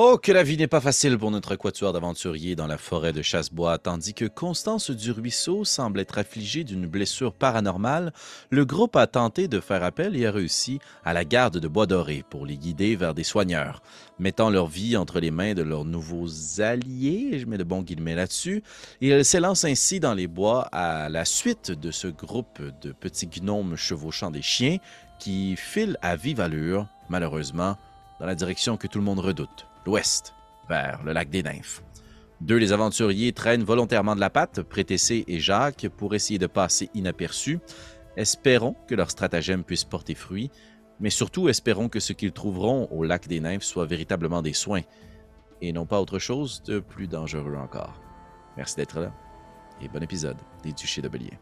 Oh, que la vie n'est pas facile pour notre quatuor d'aventuriers dans la forêt de Chassebois, tandis que Constance du Ruisseau semble être affligée d'une blessure paranormale, le groupe a tenté de faire appel et a réussi à la garde de Bois Doré pour les guider vers des soigneurs. Mettant leur vie entre les mains de leurs nouveaux alliés, je mets de bons guillemets là-dessus, ils s'élancent ainsi dans les bois à la suite de ce groupe de petits gnomes chevauchant des chiens qui filent à vive allure, malheureusement, dans la direction que tout le monde redoute l'ouest, vers le lac des Nymphes. Deux des aventuriers traînent volontairement de la patte, Prétessé et Jacques, pour essayer de passer inaperçus. Espérons que leur stratagème puisse porter fruit, mais surtout espérons que ce qu'ils trouveront au lac des Nymphes soit véritablement des soins, et non pas autre chose de plus dangereux encore. Merci d'être là, et bon épisode des Duchés de Bélier.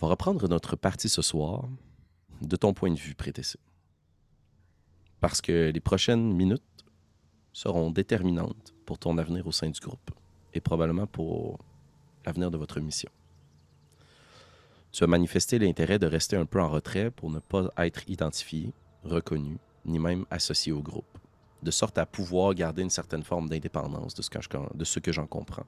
On va reprendre notre partie ce soir de ton point de vue, Prétessé. Parce que les prochaines minutes seront déterminantes pour ton avenir au sein du groupe et probablement pour l'avenir de votre mission. Tu as manifesté l'intérêt de rester un peu en retrait pour ne pas être identifié, reconnu, ni même associé au groupe, de sorte à pouvoir garder une certaine forme d'indépendance de ce que j'en comprends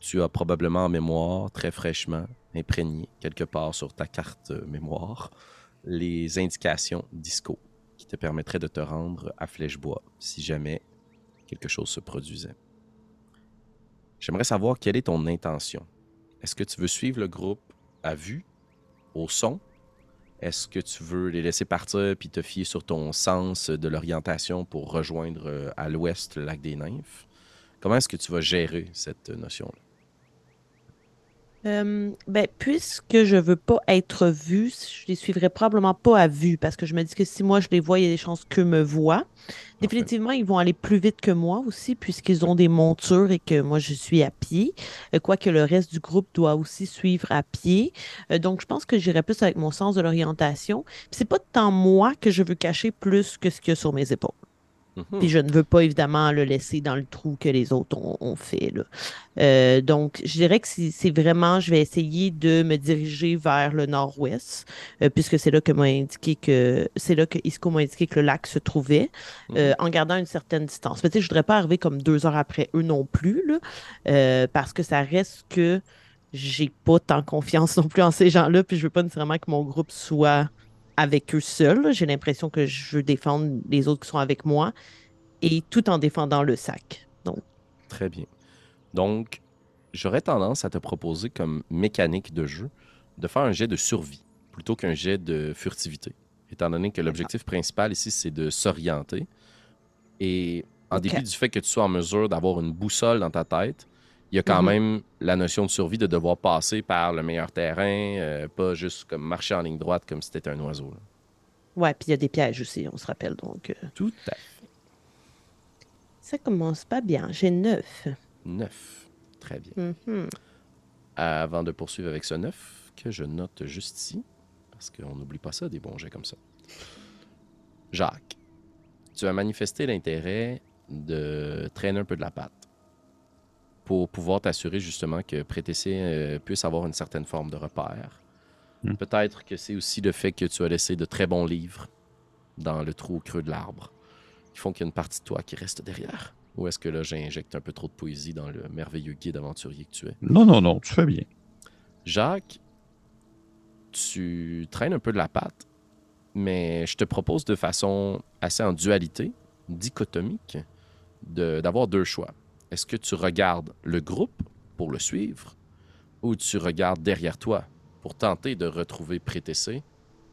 tu as probablement en mémoire, très fraîchement, imprégné quelque part sur ta carte euh, mémoire, les indications disco qui te permettraient de te rendre à Flèchebois si jamais quelque chose se produisait. J'aimerais savoir quelle est ton intention. Est-ce que tu veux suivre le groupe à vue, au son? Est-ce que tu veux les laisser partir puis te fier sur ton sens de l'orientation pour rejoindre euh, à l'ouest le lac des Nymphes? Comment est-ce que tu vas gérer cette notion-là? Euh, ben, puisque je veux pas être vue, je les suivrai probablement pas à vue parce que je me dis que si moi je les vois, il y a des chances qu'eux me voient. Définitivement, ils vont aller plus vite que moi aussi puisqu'ils ont des montures et que moi je suis à pied. Euh, quoique le reste du groupe doit aussi suivre à pied. Euh, donc, je pense que j'irai plus avec mon sens de l'orientation. C'est pas tant moi que je veux cacher plus que ce qu'il y a sur mes épaules. Mhm. Puis je ne veux pas évidemment le laisser dans le trou que les autres ont, fait. Euh, donc, je dirais que c'est vraiment, je vais essayer de me diriger vers le nord-ouest, euh, puisque c'est là que m'a indiqué que c'est là que Isco m'a indiqué que le lac se trouvait, euh, mhm. en gardant une certaine distance. Mais tu sais, je voudrais pas arriver comme deux heures après eux non plus, là, parce que ça reste que j'ai pas tant confiance non plus en ces gens-là, puis je veux pas nécessairement que mon groupe soit avec eux seuls. J'ai l'impression que je veux défendre les autres qui sont avec moi et tout en défendant le sac. Donc. Très bien. Donc, j'aurais tendance à te proposer comme mécanique de jeu de faire un jet de survie plutôt qu'un jet de furtivité, étant donné que l'objectif principal ici, c'est de s'orienter. Et en dépit du fait que tu sois en mesure d'avoir une boussole dans ta tête, il y a quand mhm. même la notion de survie de devoir passer par le meilleur terrain, euh, pas juste comme marcher en ligne droite comme si c'était un oiseau. Ouais, puis il y a des pièges aussi, on se rappelle donc. Euh. Tout à fait. Ça commence pas bien. J'ai neuf. Neuf. Très bien. Mhm. Avant de poursuivre avec ce neuf, que je note juste ici, parce qu'on n'oublie pas ça, des bons jets comme ça. Jacques, tu as manifesté l'intérêt de traîner un peu de la patte pour pouvoir t'assurer justement que Prétessé euh, puisse avoir une certaine forme de repère. Hmm. Peut-être que c'est aussi le fait que tu as laissé de très bons livres dans le trou creux de l'arbre qui font qu'il y a une partie de toi qui reste derrière. Ou est-ce que là, j'injecte un peu trop de poésie dans le merveilleux guide aventurier que tu es? Non, non, non, tu fais bien. Jacques, tu traînes un peu de la patte, mais je te propose de façon assez en dualité, dichotomique, d'avoir deux choix. Est-ce que tu regardes le groupe pour le suivre ou tu regardes derrière toi pour tenter de retrouver Prétessé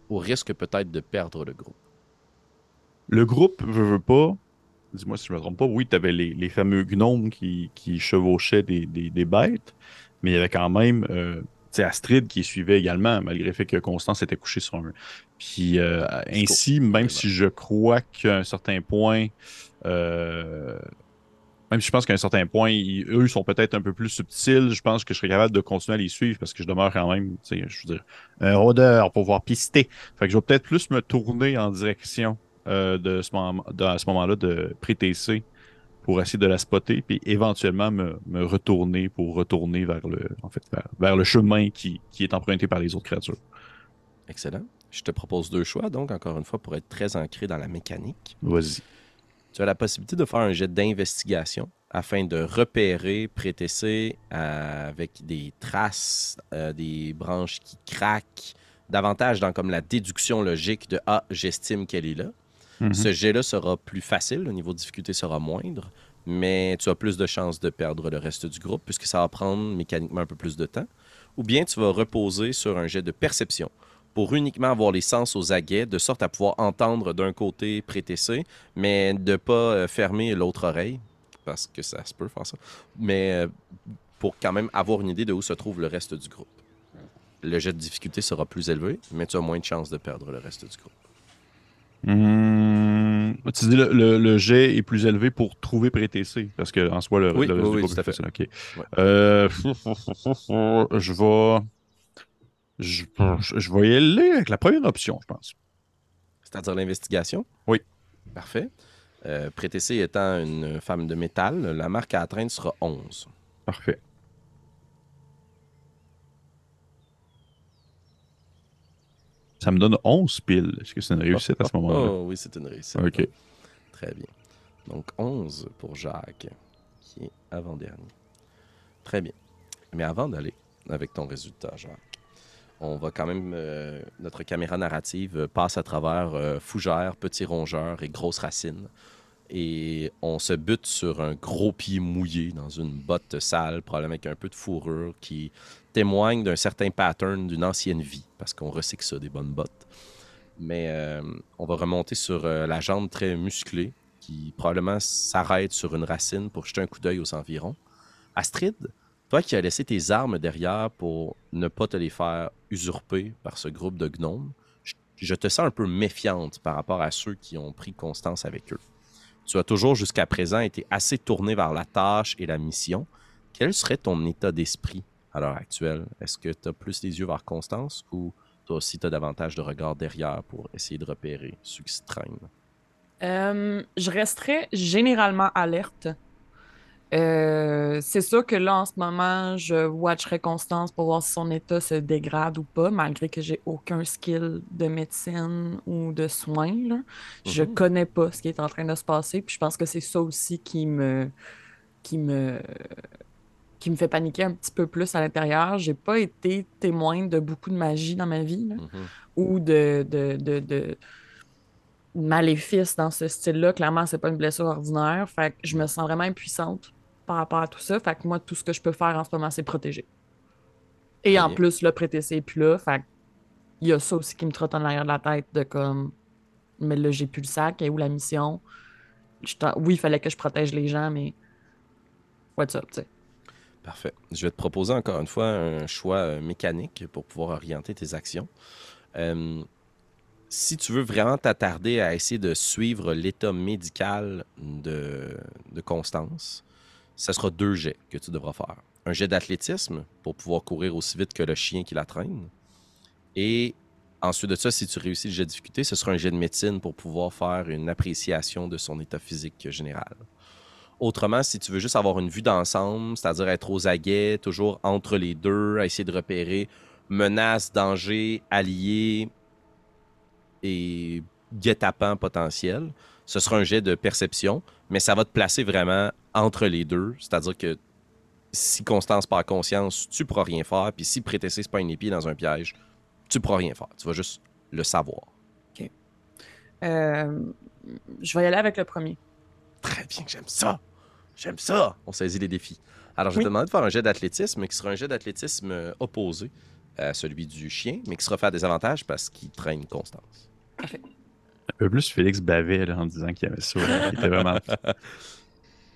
au risque peut-être de perdre le groupe? Le groupe, je veux pas. Dis-moi si je me trompe pas. Oui, tu avais les, fameux gnomes qui, chevauchaient des, bêtes, mais il y avait quand même euh, Astrid qui suivait également, malgré le fait que Constance était couchée sur un. Puis euh, ainsi, même si je crois qu'à un certain point, euh, même si je pense qu'à un certain point, eux sont peut-être un peu plus subtils, je pense que je serais capable de continuer à les suivre parce que je demeure quand même, je veux dire, un rôdeur pour pouvoir pister. Fait que je vais peut-être plus me tourner en direction euh, de ce moment, de- à ce moment-là de pré-TC pour essayer de la spotter, puis éventuellement me, me retourner pour retourner vers le, en fait, vers, vers le chemin qui, qui est emprunté par les autres créatures. Excellent. Je te propose deux choix, donc, encore une fois, pour être très ancré dans la mécanique. Vas-y. Tu as la possibilité de faire un jet d'investigation afin de repérer Prétessé euh, avec des traces, euh, des branches qui craquent, davantage dans comme la déduction logique de Ah, j'estime qu'elle est là. Mhm. Ce jet-là sera plus facile, le niveau de difficulté sera moindre, mais tu as plus de chances de perdre le reste du groupe puisque ça va prendre mécaniquement un peu plus de temps. Ou bien tu vas reposer sur un jet de perception pour uniquement avoir les sens aux aguets, de sorte à pouvoir entendre d'un côté prétessé, mais de pas euh, fermer l'autre oreille, parce que ça se peut faire ça, mais euh, pour quand même avoir une idée de où se trouve le reste du groupe. Le jet de difficulté sera plus élevé, mais tu as moins de chances de perdre le reste du groupe. Hmm, tu dis le, le, le jet est plus élevé pour trouver pré-TC, parce que en soi, le, Oui, le reste oui, du oui, groupe à est facile. Ok. Ouais. Euh, je vais. Je, je vais y aller avec la première option, je pense. C'est-à-dire l'investigation? Oui. Parfait. Euh, Prétessé étant une femme de métal, la marque à atteindre sera 11. Parfait. Ça me donne 11 piles. Est-ce que c'est une réussite à ce moment-là? Oh, oui, c'est une réussite. Ok. Très bien. Donc 11 pour Jacques, qui est avant-dernier. Très bien. Mais avant d'aller avec ton résultat, Jacques, on va quand même. euh, notre caméra narrative euh, passe à travers euh, fougères, petits rongeurs et grosses racines. Et on se bute sur un gros pied mouillé dans une botte sale, probablement avec un peu de fourrure, qui témoigne d'un certain pattern d'une ancienne vie, parce qu'on recycle ça, des bonnes bottes. Mais on va remonter sur la jambe très musclée, qui probablement s'arrête sur une racine pour jeter un coup d'œil aux environs. Astrid, toi qui as laissé tes armes derrière pour ne pas te les faire usurper par ce groupe de gnomes, je, te sens un peu méfiante par rapport à ceux qui ont pris constance avec eux. Tu as toujours jusqu'à présent été assez tourné vers la tâche et la mission. Quel serait ton état d'esprit à l'heure actuelle? Est-ce que tu as plus les yeux vers Constance ou toi aussi tu as davantage de regard derrière pour essayer de repérer ceux qui se traînent? Euh, je resterais généralement alerte. Euh, c'est sûr que là, en ce moment, je watcherais Constance pour voir si son état se dégrade ou pas, malgré que j'ai aucun skill de médecine ou de soins. là. Je Mhm. connais pas ce qui est en train de se passer, puis je pense que c'est ça aussi qui me, qui me, qui me fait paniquer un petit peu plus à l'intérieur. J'ai pas été témoin de beaucoup de magie dans ma vie. là Mhm. ou de, de, de, de maléfices dans ce style-là. Clairement, c'est pas une blessure ordinaire. Fait que je me sens vraiment impuissante par rapport à tout ça. Fait que moi, tout ce que je peux faire en ce moment, c'est protéger. Et en plus, le c'est plus là. Fait il y a ça aussi qui me trotte en arrière de la tête de comme mais là, j'ai plus le sac, et où la mission? Je oui, il fallait que je protège les gens, mais what's up, tu sais? Parfait. Je vais te proposer encore une fois un choix euh, mécanique pour pouvoir orienter tes actions. Euh, si tu veux vraiment t'attarder à essayer de suivre l'état médical de, de Constance, ce sera deux jets que tu devras faire. Un jet d'athlétisme pour pouvoir courir aussi vite que le chien qui la traîne. Et ensuite de ça, si tu réussis le jet de difficulté, ce sera un jet de médecine pour pouvoir faire une appréciation de son état physique général. Autrement, si tu veux juste avoir une vue d'ensemble, c'est-à-dire être aux aguets, toujours entre les deux, à essayer de repérer menaces, dangers, alliés et guet-apens potentiels, ce sera un jet de perception, mais ça va te placer vraiment entre les deux, c'est-à-dire que si Constance perd conscience, tu pourras rien faire, puis si Prétessé se pogne les pieds dans un piège, tu pourras rien faire. Tu vas juste le savoir. Euh, je vais y aller avec le premier. Très bien, j'aime ça. J'aime ça. On saisit les défis. Alors, je vais Oui. te demander de faire un jet d'athlétisme qui sera un jet d'athlétisme euh, opposé à celui du chien, mais qui sera fait à des avantages parce qu'il traîne Constance. Un peu plus Félix bavait là, en disant qu'il aimait ça. là. Il était vraiment.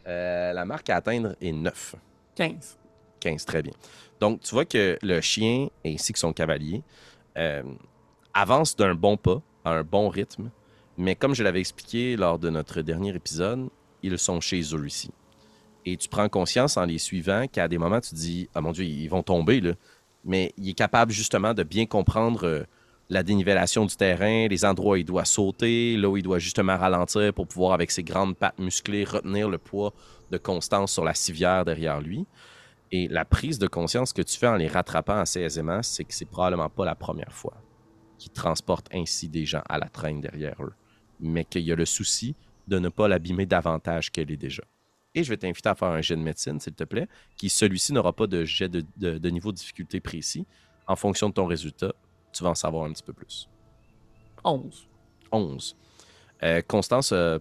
Euh, la marque à atteindre est 9. 15. 15, très bien. Donc, tu vois que le chien ainsi que son cavalier euh, avancent d'un bon pas, à un bon rythme, mais comme je l'avais expliqué lors de notre dernier épisode, ils sont chez eux ici. Et tu prends conscience en les suivant qu'à des moments, tu te dis Ah mon Dieu, ils vont tomber, là. Mais il est capable justement de bien comprendre euh, la dénivellation du terrain, les endroits où il doit sauter, là où il doit justement ralentir pour pouvoir, avec ses grandes pattes musclées, retenir le poids de Constance sur la civière derrière lui. Et la prise de conscience que tu fais en les rattrapant assez aisément, c'est que c'est probablement pas la première fois qu'ils transportent ainsi des gens à la traîne derrière eux, mais qu'il y a le souci de ne pas l'abîmer davantage qu'elle est déjà. Et je vais t'inviter à faire un jet de médecine, s'il te plaît, qui celui-ci n'aura pas de jet de, de- de niveau de difficulté précis. En fonction de ton résultat, tu vas en savoir un petit peu plus. 11. 11. Euh, Constance a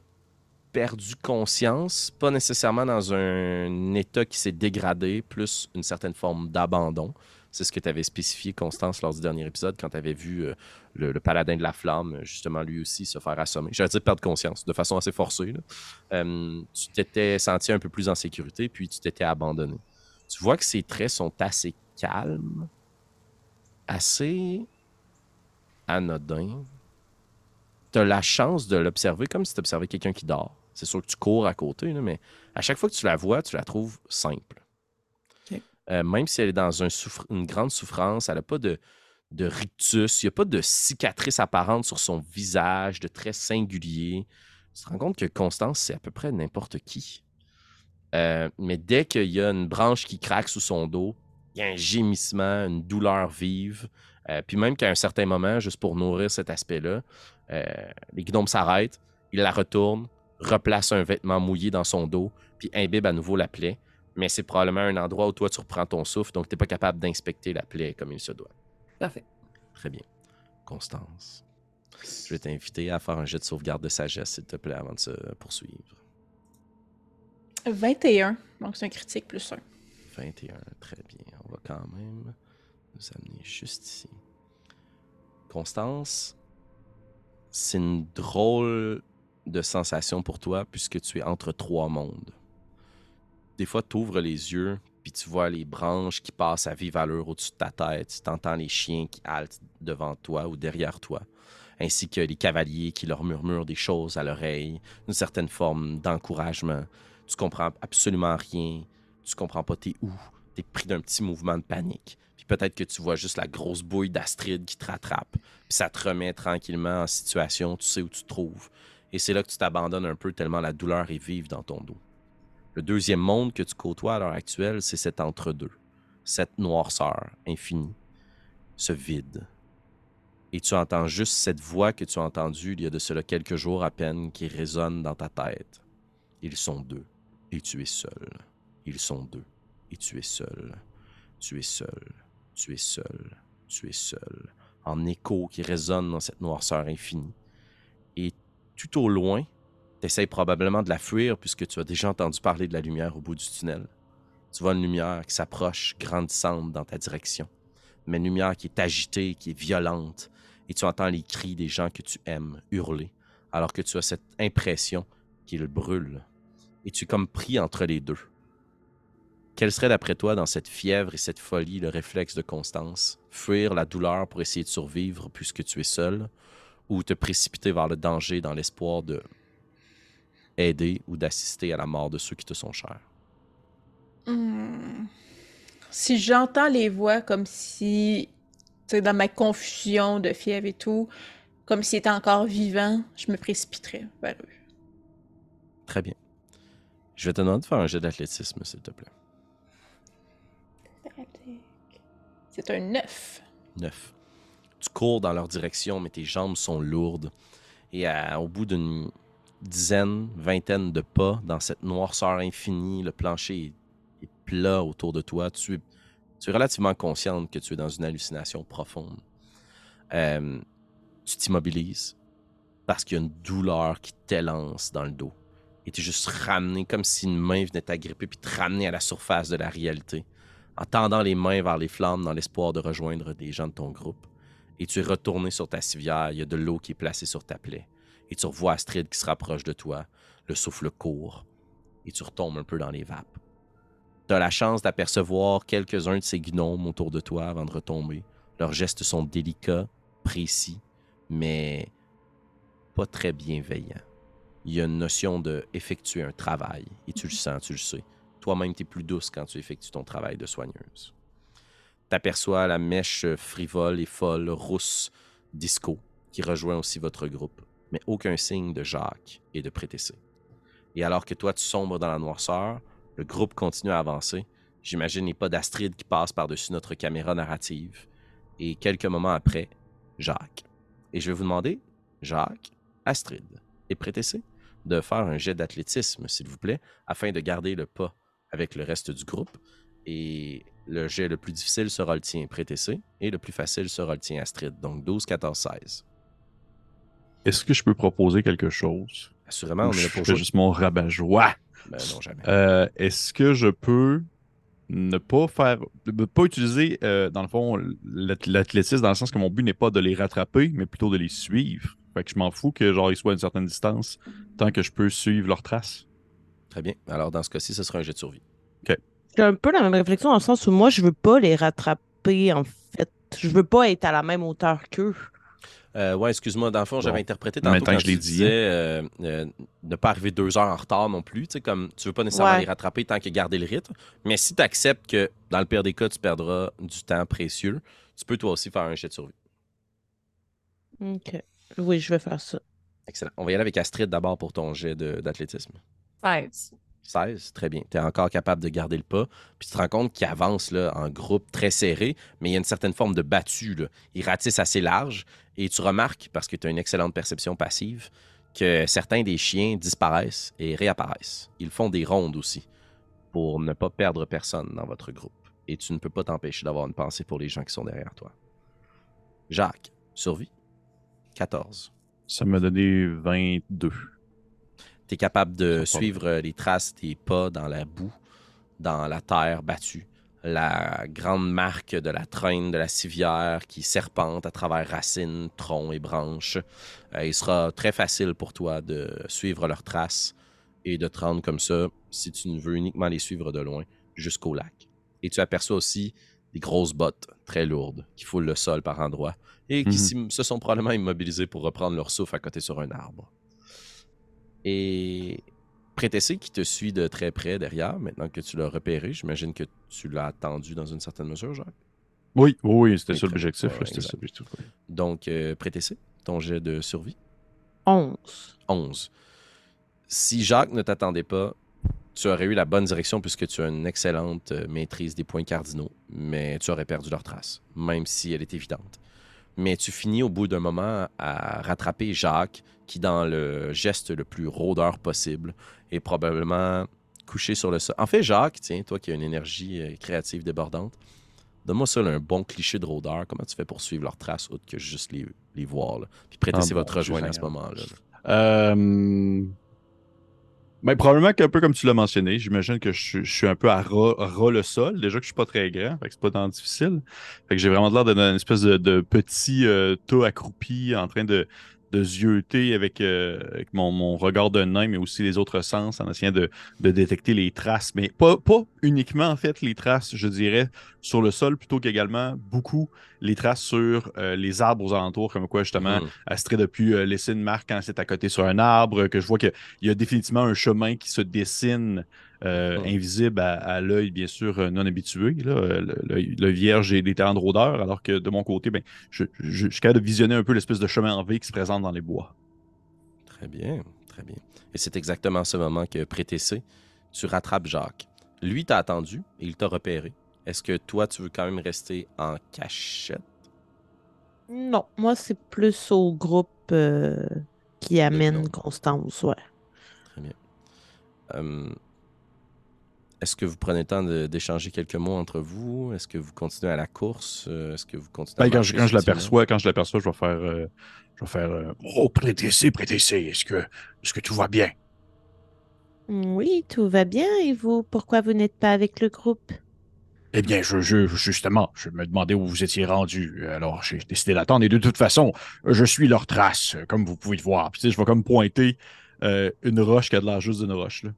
perdu conscience, pas nécessairement dans un état qui s'est dégradé, plus une certaine forme d'abandon. C'est ce que tu avais spécifié, Constance, lors du dernier épisode, quand tu avais vu euh, le, le paladin de la flamme, justement, lui aussi, se faire assommer. J'allais dire perdre conscience, de façon assez forcée. là. Euh, tu t'étais senti un peu plus en sécurité, puis tu t'étais abandonné. Tu vois que ses traits sont assez calmes, assez anodins. Tu as la chance de l'observer comme si tu observais quelqu'un qui dort. C'est sûr que tu cours à côté, là, mais à chaque fois que tu la vois, tu la trouves simple. Euh, même si elle est dans un une grande souffrance, elle n'a pas de, de rictus, il n'y a pas de cicatrice apparente sur son visage, de traits singuliers. Tu te rends compte que Constance, c'est à peu près n'importe qui. Euh, mais dès qu'il y a une branche qui craque sous son dos, il y a un gémissement, une douleur vive. Euh, puis même qu'à un certain moment, juste pour nourrir cet aspect-là, euh, les gnomes s'arrêtent, ils la retournent, replacent un vêtement mouillé dans son dos, puis imbibent à nouveau la plaie. Mais c'est probablement un endroit où toi, tu reprends ton souffle, donc tu n'es pas capable d'inspecter la plaie comme il se doit. Parfait. Très bien. Constance, je vais t'inviter à faire un jet de sauvegarde de sagesse, s'il te plaît, avant de se poursuivre. 21. Donc c'est un critique plus 1. 21, très bien. On va quand même amener juste ici. Constance, c'est une drôle de sensation pour toi puisque tu es entre trois mondes. Des fois, tu ouvres les yeux, puis tu vois les branches qui passent à vive allure au-dessus de ta tête. Tu entends les chiens qui haltent devant toi ou derrière toi, ainsi que les cavaliers qui leur murmurent des choses à l'oreille, une certaine forme d'encouragement. Tu comprends absolument rien, tu comprends pas t'es où, t'es pris d'un petit mouvement de panique. Peut-être que tu vois juste la grosse bouille d'Astrid qui te rattrape, puis ça te remet tranquillement en situation, tu sais où tu te trouves. Et c'est là que tu t'abandonnes un peu tellement la douleur est vive dans ton dos. Le deuxième monde que tu côtoies à l'heure actuelle, c'est cet entre-deux, cette noirceur infinie, ce vide. Et tu entends juste cette voix que tu as entendue il y a de cela quelques jours à peine qui résonne dans ta tête. Ils sont deux, et tu es seul. Ils sont deux, et tu es seul. Tu es seul, tu es seul, tu es seul. En écho qui résonne dans cette noirceur infinie. Et tout au loin, tu essaies probablement de la fuir puisque tu as déjà entendu parler de la lumière au bout du tunnel. Tu vois une lumière qui s'approche, grandissante dans ta direction. Mais une lumière qui est agitée, qui est violente. Et tu entends les cris des gens que tu aimes hurler, alors que tu as cette impression qu'ils brûlent. Et tu es comme pris entre les deux. Quel serait d'après toi dans cette fièvre et cette folie le réflexe de Constance? Fuir la douleur pour essayer de survivre puisque tu es seul ou te précipiter vers le danger dans l'espoir de aider ou d'assister à la mort de ceux qui te sont chers? Hmm. Si j'entends les voix comme si, tu dans ma confusion de fièvre et tout, comme s'ils étaient encore vivants, je me précipiterais vers eux. Très bien. Je vais te demander de faire un jet d'athlétisme, s'il te plaît. C'est un 9. 9. Tu cours dans leur direction, mais tes jambes sont lourdes. Et à- au bout d'une dizaine, vingtaine de pas, dans cette noirceur infinie, le plancher est, plat autour de toi. Tu tu es relativement consciente que tu es dans une hallucination profonde. Euh, tu t'immobilises parce qu'il y a une douleur qui t'élance dans le dos. Et tu es juste ramené comme si une main venait t'agripper puis te ramener à la surface de la réalité en tendant les mains vers les flammes dans l'espoir de rejoindre des gens de ton groupe. Et tu es retourné sur ta civière, il y a de l'eau qui est placée sur ta plaie. Et tu revois Astrid qui se rapproche de toi, le souffle court, et tu retombes un peu dans les vapes. Tu as la chance d'apercevoir quelques-uns de ces gnomes autour de toi avant de retomber. Leurs gestes sont délicats, précis, mais pas très bienveillants. Il y a une notion de effectuer un travail, et tu le sens, tu le sais toi-même, tu es plus douce quand tu effectues ton travail de soigneuse. T'aperçois la mèche frivole et folle, rousse Disco, qui rejoint aussi votre groupe, mais aucun signe de Jacques et de Prétessé. Et alors que toi, tu sombres dans la noirceur, le groupe continue à avancer. J'imagine les pas d'Astrid qui passent par-dessus notre caméra narrative. Et quelques moments après, Jacques. Et je vais vous demander, Jacques, Astrid et Prétessé, de faire un jet d'athlétisme, s'il vous plaît, afin de garder le pas avec le reste du groupe. Et le jet le plus difficile sera le tien, Prétessé, et le plus facile sera le tien, Astrid. Donc 12, 14, 16. Est-ce que je peux proposer quelque chose? Assurément, on est là je pour jouer. juste mon rabat-joie? Ben non, jamais. Euh, Est-ce que je peux ne pas faire, ne pas utiliser, euh, dans le fond, l'ath- l'athlétisme, dans le sens que mon but n'est pas de les rattraper, mais plutôt de les suivre? Fait que je m'en fous que genre ils soient à une certaine distance, tant que je peux suivre leurs traces. Très bien. Alors, dans ce cas-ci, ce sera un jet de survie. J'ai un peu la même réflexion dans le sens où moi, je veux pas les rattraper, en fait. Je veux pas être à la même hauteur qu'eux. Euh, ouais, excuse-moi, dans le fond, j'avais Bon. interprété tantôt temps quand que je l'ai tu dit, disais euh, euh, ne pas arriver deux heures en retard non plus. Tu sais, comme tu veux pas nécessairement Ouais. les rattraper tant que garder le rythme. Mais si tu acceptes que, dans le pire des cas, tu perdras du temps précieux, tu peux toi aussi faire un jet de survie. OK. Oui, je vais faire ça. Excellent. On va y aller avec Astrid d'abord pour ton jet d'athlétisme. 16. 16, très bien. Tu es encore capable de garder le pas. Puis tu te rends compte qu'ils avancent là, en groupe très serré, mais il y a une certaine forme de battu. Là. Ils ratissent assez large. Et tu remarques, parce que tu as une excellente perception passive, que certains des chiens disparaissent et réapparaissent. Ils font des rondes aussi pour ne pas perdre personne dans votre groupe. Et tu ne peux pas t'empêcher d'avoir une pensée pour les gens qui sont derrière toi. Jacques, survie? 14. Ça m'a donné 22. Tu es capable de suivre euh, les traces des pas dans la boue, dans la terre battue, la grande marque de la traîne de la civière qui serpente à travers racines, troncs et branches. Euh, il sera très facile pour toi de suivre leurs traces et de te rendre comme ça, si tu ne veux uniquement les suivre de loin, jusqu'au lac. Et tu aperçois aussi des grosses bottes très lourdes qui foulent le sol par endroits et qui Mhm. se sont probablement immobilisés pour reprendre leur souffle à côté sur un arbre. Et Prétessé qui te suit de très près derrière, maintenant que tu l'as repéré, j'imagine que tu l'as attendu dans une certaine mesure, Jacques? Oui, oui, c'était ça l'objectif. Donc, euh, Prétessé, ton jet de survie, 11. 11. Si Jacques ne t'attendait pas, tu aurais eu la bonne direction puisque tu as une excellente euh, maîtrise des points cardinaux, mais tu aurais perdu leur trace, même si elle est évidente. Mais tu finis au bout d'un moment à rattraper Jacques, qui, dans le geste le plus rôdeur possible, est probablement couché sur le sol. En fait, Jacques, tiens, toi qui as une énergie euh, créative débordante, donne-moi ça, là, un bon cliché de rôdeur. Comment tu fais pour suivre leurs traces, autre que juste les, les voir? Là? Puis prêter Ah c'est bon, votre rejoindre à ce moment-là. là? Euh... Ben, probablement qu'un peu comme tu l'as mentionné, j'imagine que je, suis- je suis un peu à ras, à ras le sol. Déjà que je suis pas très grand, fait que c'est pas tant difficile. Fait que j'ai vraiment l'air d'une espèce de, de petit euh, tas accroupi en train de, de zioter avec, euh, avec mon, mon regard de nain, mais aussi les autres sens en essayant de, de détecter les traces. Mais pas, pas uniquement, en fait, les traces, je dirais, sur le sol, plutôt qu'également beaucoup les traces sur euh, les arbres aux alentours, comme quoi, justement, Mhm. Astrid a pu euh, laisser une marque quand c'est à côté sur un arbre, que je vois qu'il y a définitivement un chemin qui se dessine euh, invisible à, à l'œil, bien sûr, euh, non habitué. Là, Euh, le, l'œil- vierge et des talents de rôdeur, alors que de mon côté, ben, je, je- je suis capable de visionner un peu l'espèce de chemin en V qui se présente dans les bois. Très bien, très bien. Et c'est exactement ce moment que Prétessé, tu rattrapes Jacques. Lui t'a attendu et il t'a repéré. Est-ce que toi, tu veux quand même rester en cachette? Non, moi, c'est plus au groupe euh, qui amène. Constance, ouais. Hum, Est-ce que vous prenez le temps d'échanger quelques mots entre vous? Est-ce que vous continuez à la course? Euh, Est-ce que vous continuez à Ben, quand je, quand je subtilement? l'aperçois, quand je l'aperçois, je vais faire, euh, je vais faire, euh, oh prêtez-y, prêtez-y. Est-ce que, est-ce que tout va bien? Oui, tout va bien. Et vous, pourquoi vous n'êtes pas avec le groupe? Eh bien, je, je, justement, je me demandais où vous étiez rendu. Alors, j'ai décidé d'attendre. Et de toute façon, je suis leur trace, comme vous pouvez le voir. Puis, tu sais, je vais comme pointer euh, une roche qui a de l'air juste d'une roche. Là.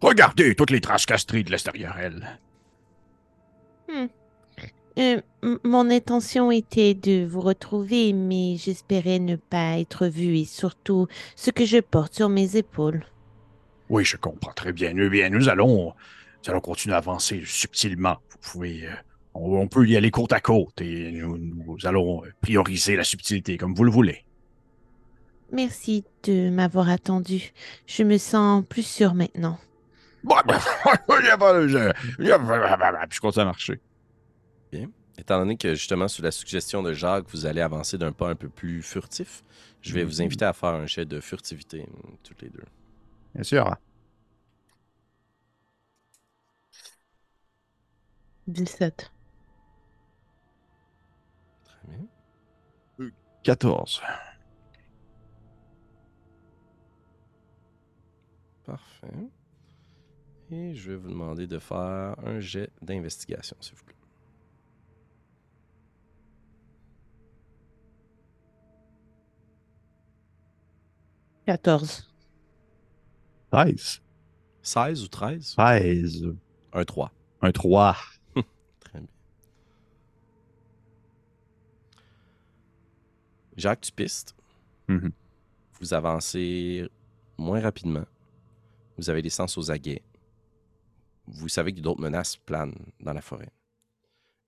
Regardez toutes les traces castrées de l'extérieur, elle. Euh, m- mon intention était de vous retrouver, mais j'espérais ne pas être vue et surtout ce que je porte sur mes épaules. Oui, je comprends très bien. Eh bien, nous allons, nous allons continuer à avancer subtilement. Vous pouvez, euh, On, on peut y aller côte à côte et nous, nous allons prioriser la subtilité comme vous le voulez. Merci de m'avoir attendu. Je me sens plus sûre maintenant. Je, il y a- Puis je continue à marcher. Étant donné que justement, sous la suggestion de Jacques, vous allez avancer d'un pas un peu plus furtif, je vais vous Mhm. inviter à faire un jet de furtivité, mm, toutes les deux. Bien sûr. 17. Très bien. 14. Parfait. Et je vais vous demander de faire un jet d'investigation, s'il vous plaît. 14. 13. 16 ou 13? 13. Un 3. Un 3. Très bien. Jacques, tu pistes. Mhm. Vous avancez moins rapidement. Vous avez les sens aux aguets. Vous savez que d'autres menaces planent dans la forêt.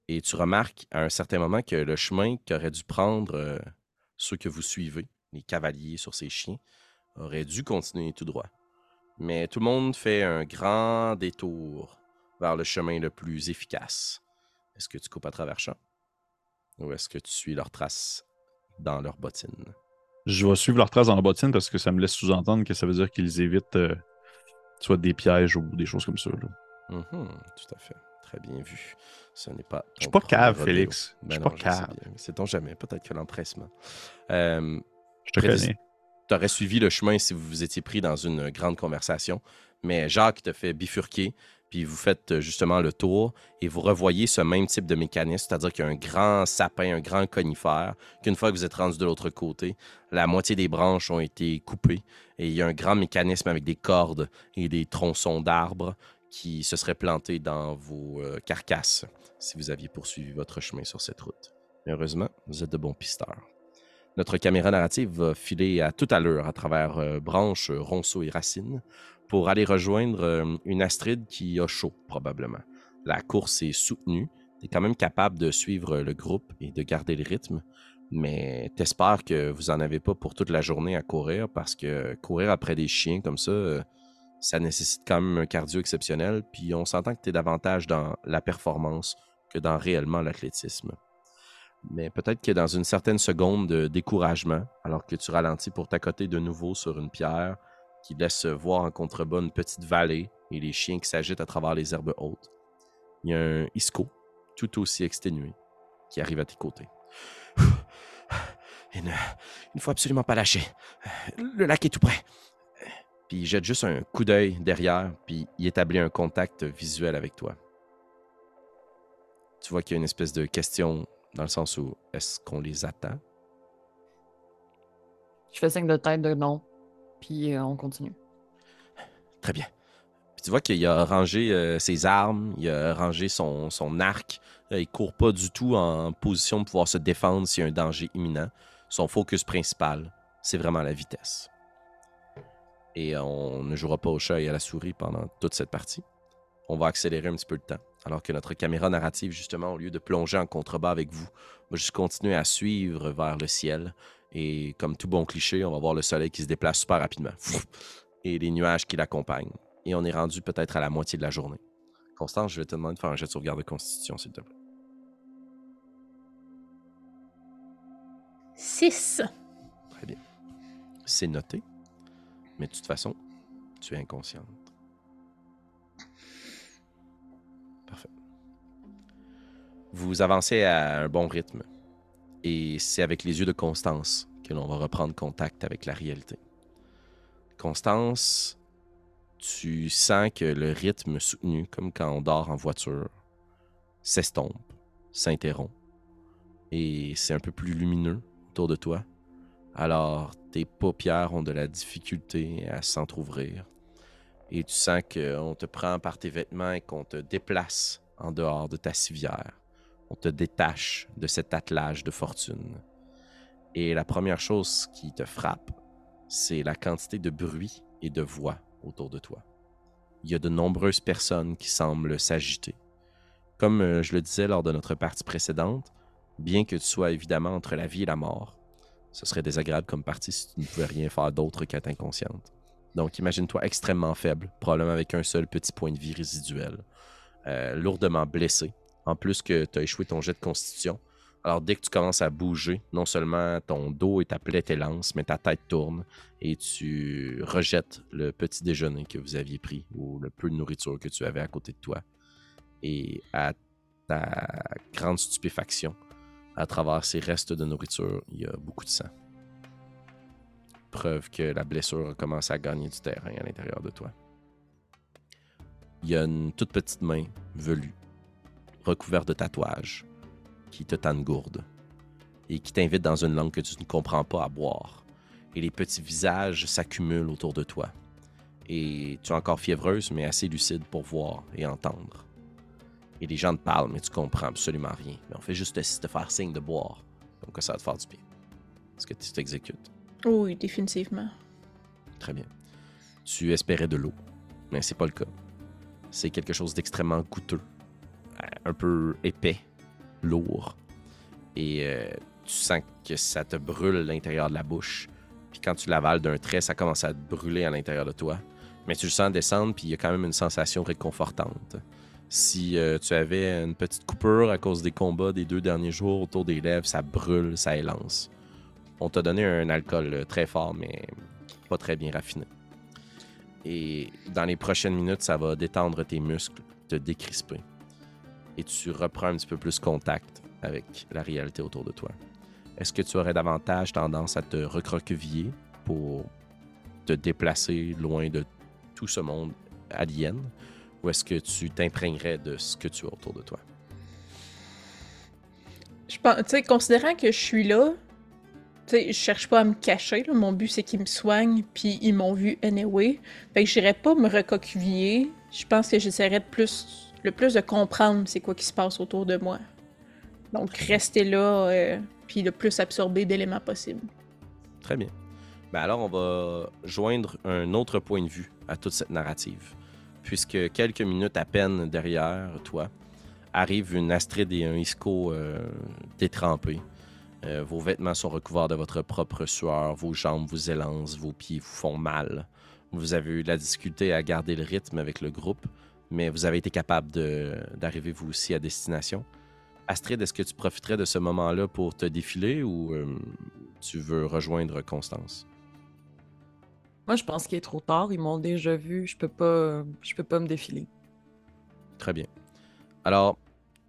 Et tu remarques à un certain moment que le chemin qu'auraient dû prendre euh, ceux que vous suivez, les cavaliers sur ces chiens, aurait dû continuer tout droit. Mais tout le monde fait un grand détour vers le chemin le plus efficace. Est-ce que tu coupes à travers champs? Ou est-ce que tu suis leurs traces dans leurs bottines? Je vais suivre leur trace dans la bottine parce que ça me laisse sous-entendre que ça veut dire qu'ils évitent euh, soit des pièges ou des choses comme ça. Mhm, tout à fait. Très bien vu. Ce n'est pas. Je suis pas cave. Félix. Je Ben suis non, pas je cave. Sait-on jamais. Peut-être que l'empressement. Euh, Je te connais. tu aurais suivi le chemin si vous vous étiez pris dans une grande conversation. Mais Jacques te fait bifurquer, puis vous faites euh, justement le tour et vous revoyez ce même type de mécanisme, c'est-à-dire qu'il y a un grand sapin, un grand conifère, qu'une fois que vous êtes rendu de l'autre côté, la moitié des branches ont été coupées et il y a un grand mécanisme avec des cordes et des tronçons d'arbres qui se seraient plantés dans vos euh, carcasses si vous aviez poursuivi votre chemin sur cette route. Heureusement, vous êtes de bons pisteurs. Notre caméra narrative va filer à toute allure à travers euh, branches, euh, ronceaux et racines pour aller rejoindre une Astrid qui a chaud, probablement. La course est soutenue. Tu quand même capable de suivre le groupe et de garder le rythme, mais t'espères que vous en avez pas pour toute la journée à courir parce que courir après des chiens comme ça, ça nécessite quand même un cardio exceptionnel. Puis on s'entend que tu es davantage dans la performance que dans réellement l'athlétisme. Mais peut-être que dans une certaine seconde de découragement, alors que tu ralentis pour t'accoter de nouveau sur une pierre qui laisse voir en contrebas une petite vallée et les chiens qui s'agitent à travers les herbes hautes, il y a un isco, tout aussi exténué, qui arrive à tes côtés. Il ne, il ne faut absolument pas lâcher. Le lac est tout près. Puis il jette juste un coup d'œil derrière, puis il établit un contact visuel avec toi. Tu vois qu'il y a une espèce de question dans le sens où est-ce qu'on les attend? Je fais signe de tête de non. Puis euh, on continue. Très bien. Puis tu vois qu'il a rangé euh, ses armes, il a rangé son, son arc. Euh, il court pas du tout en position de pouvoir se défendre s'il y a un danger imminent. Son focus principal, c'est vraiment la vitesse. Et on ne jouera pas au chat et à la souris pendant toute cette partie. On va accélérer un petit peu le temps. Alors que notre caméra narrative, justement, au lieu de plonger en contrebas avec vous, va juste continuer à suivre vers le ciel. Et comme tout bon cliché, on va voir le soleil qui se déplace super rapidement. Et les nuages qui l'accompagnent. Et on est rendu peut-être à la moitié de la journée. Constance, je vais te demander de faire un jet de sauvegarde de constitution, s'il te plaît. 6. Très bien. C'est noté. Mais de toute façon, tu es inconsciente. Parfait. Vous avancez à un bon rythme. Et c'est avec les yeux de Constance que l'on va reprendre contact avec la réalité. Constance, tu sens que le rythme soutenu, comme quand on dort en voiture, s'estompe, s'interrompt. Et c'est un peu plus lumineux autour de toi. Alors, tes paupières ont de la difficulté à s'entr'ouvrir. Et tu sens qu'on te prend par tes vêtements et qu'on te déplace en dehors de ta civière. On te détache de cet attelage de fortune. Et la première chose qui te frappe, c'est la quantité de bruit et de voix autour de toi. Il y a de nombreuses personnes qui semblent s'agiter, Comme euh, je le disais lors de notre partie précédente, bien que tu sois évidemment entre la vie et la mort, ce serait désagréable comme partie si tu ne pouvais rien faire d'autre qu'être inconsciente. Donc imagine-toi extrêmement faible, probablement avec un seul petit point de vie résiduel, euh, lourdement blessé, en plus que tu as échoué ton jet de constitution. Alors dès que tu commences à bouger, non seulement ton dos et ta plaie t'élancent, mais ta tête tourne et tu rejettes le petit déjeuner que vous aviez pris ou le peu de nourriture que tu avais à côté de toi. Et à ta grande stupéfaction, à travers ces restes de nourriture, il y a beaucoup de sang. Preuve que la blessure a commencé à gagner du terrain à l'intérieur de toi. Il y a une toute petite main velue, recouverte de tatouages, qui te gourde et qui t'invite dans une langue que tu ne comprends pas à boire. Et les petits visages s'accumulent autour de toi. Et tu es encore fiévreuse, mais assez lucide pour voir et entendre. Et les gens te parlent, mais tu comprends absolument rien. Mais on fait juste te, faire signe de boire. Donc ça va te faire du bien. Est-ce que tu t'exécutes? Oui, définitivement. Très bien. Tu espérais de l'eau, mais c'est pas le cas. C'est quelque chose d'extrêmement goûteux, euh, un peu épais, lourd. Et euh, tu sens que ça te brûle à l'intérieur de la bouche. Puis quand tu l'avales d'un trait, ça commence à te brûler à l'intérieur de toi. Mais tu le sens descendre, puis il y a quand même une sensation réconfortante. Si euh, tu avais une petite coupure à cause des combats des deux derniers jours autour des lèvres, ça brûle, ça élance. On t'a donné un alcool euh, très fort, mais pas très bien raffiné. Et dans les prochaines minutes, ça va détendre tes muscles, te décrisper et tu reprends un petit peu plus contact avec la réalité autour de toi. Est-ce que tu aurais davantage tendance à te recroqueviller pour te déplacer loin de tout ce monde alien? Ou est-ce que tu t'imprégnerais de ce que tu as autour de toi? Je pense, tu sais, considérant que je suis là, tu sais, je cherche pas à me cacher. Mon but, c'est qu'ils me soignent, puis ils m'ont vu anyway. Fait que j'irais pas me recoqueviller. Je pense que j'essaierais de plus le plus de comprendre c'est quoi qui se passe autour de moi. Donc, rester là, euh, puis le plus absorber d'éléments possibles. Très bien. Ben alors, on va joindre un autre point de vue à toute cette narrative. Puisque quelques minutes à peine derrière toi, arrive une Astrid et un Isco euh, détrempés. Euh, vos vêtements sont recouverts de votre propre sueur, vos jambes vous élancent, vos pieds vous font mal. Vous avez eu la difficulté à garder le rythme avec le groupe, mais vous avez été capable d'arriver vous aussi à destination. Astrid, est-ce que tu profiterais de ce moment-là pour te défiler ou euh, tu veux rejoindre Constance? Moi, je pense qu'il est trop tard. Ils m'ont déjà vu. Je peux pas, peux pas me défiler. Très bien. Alors,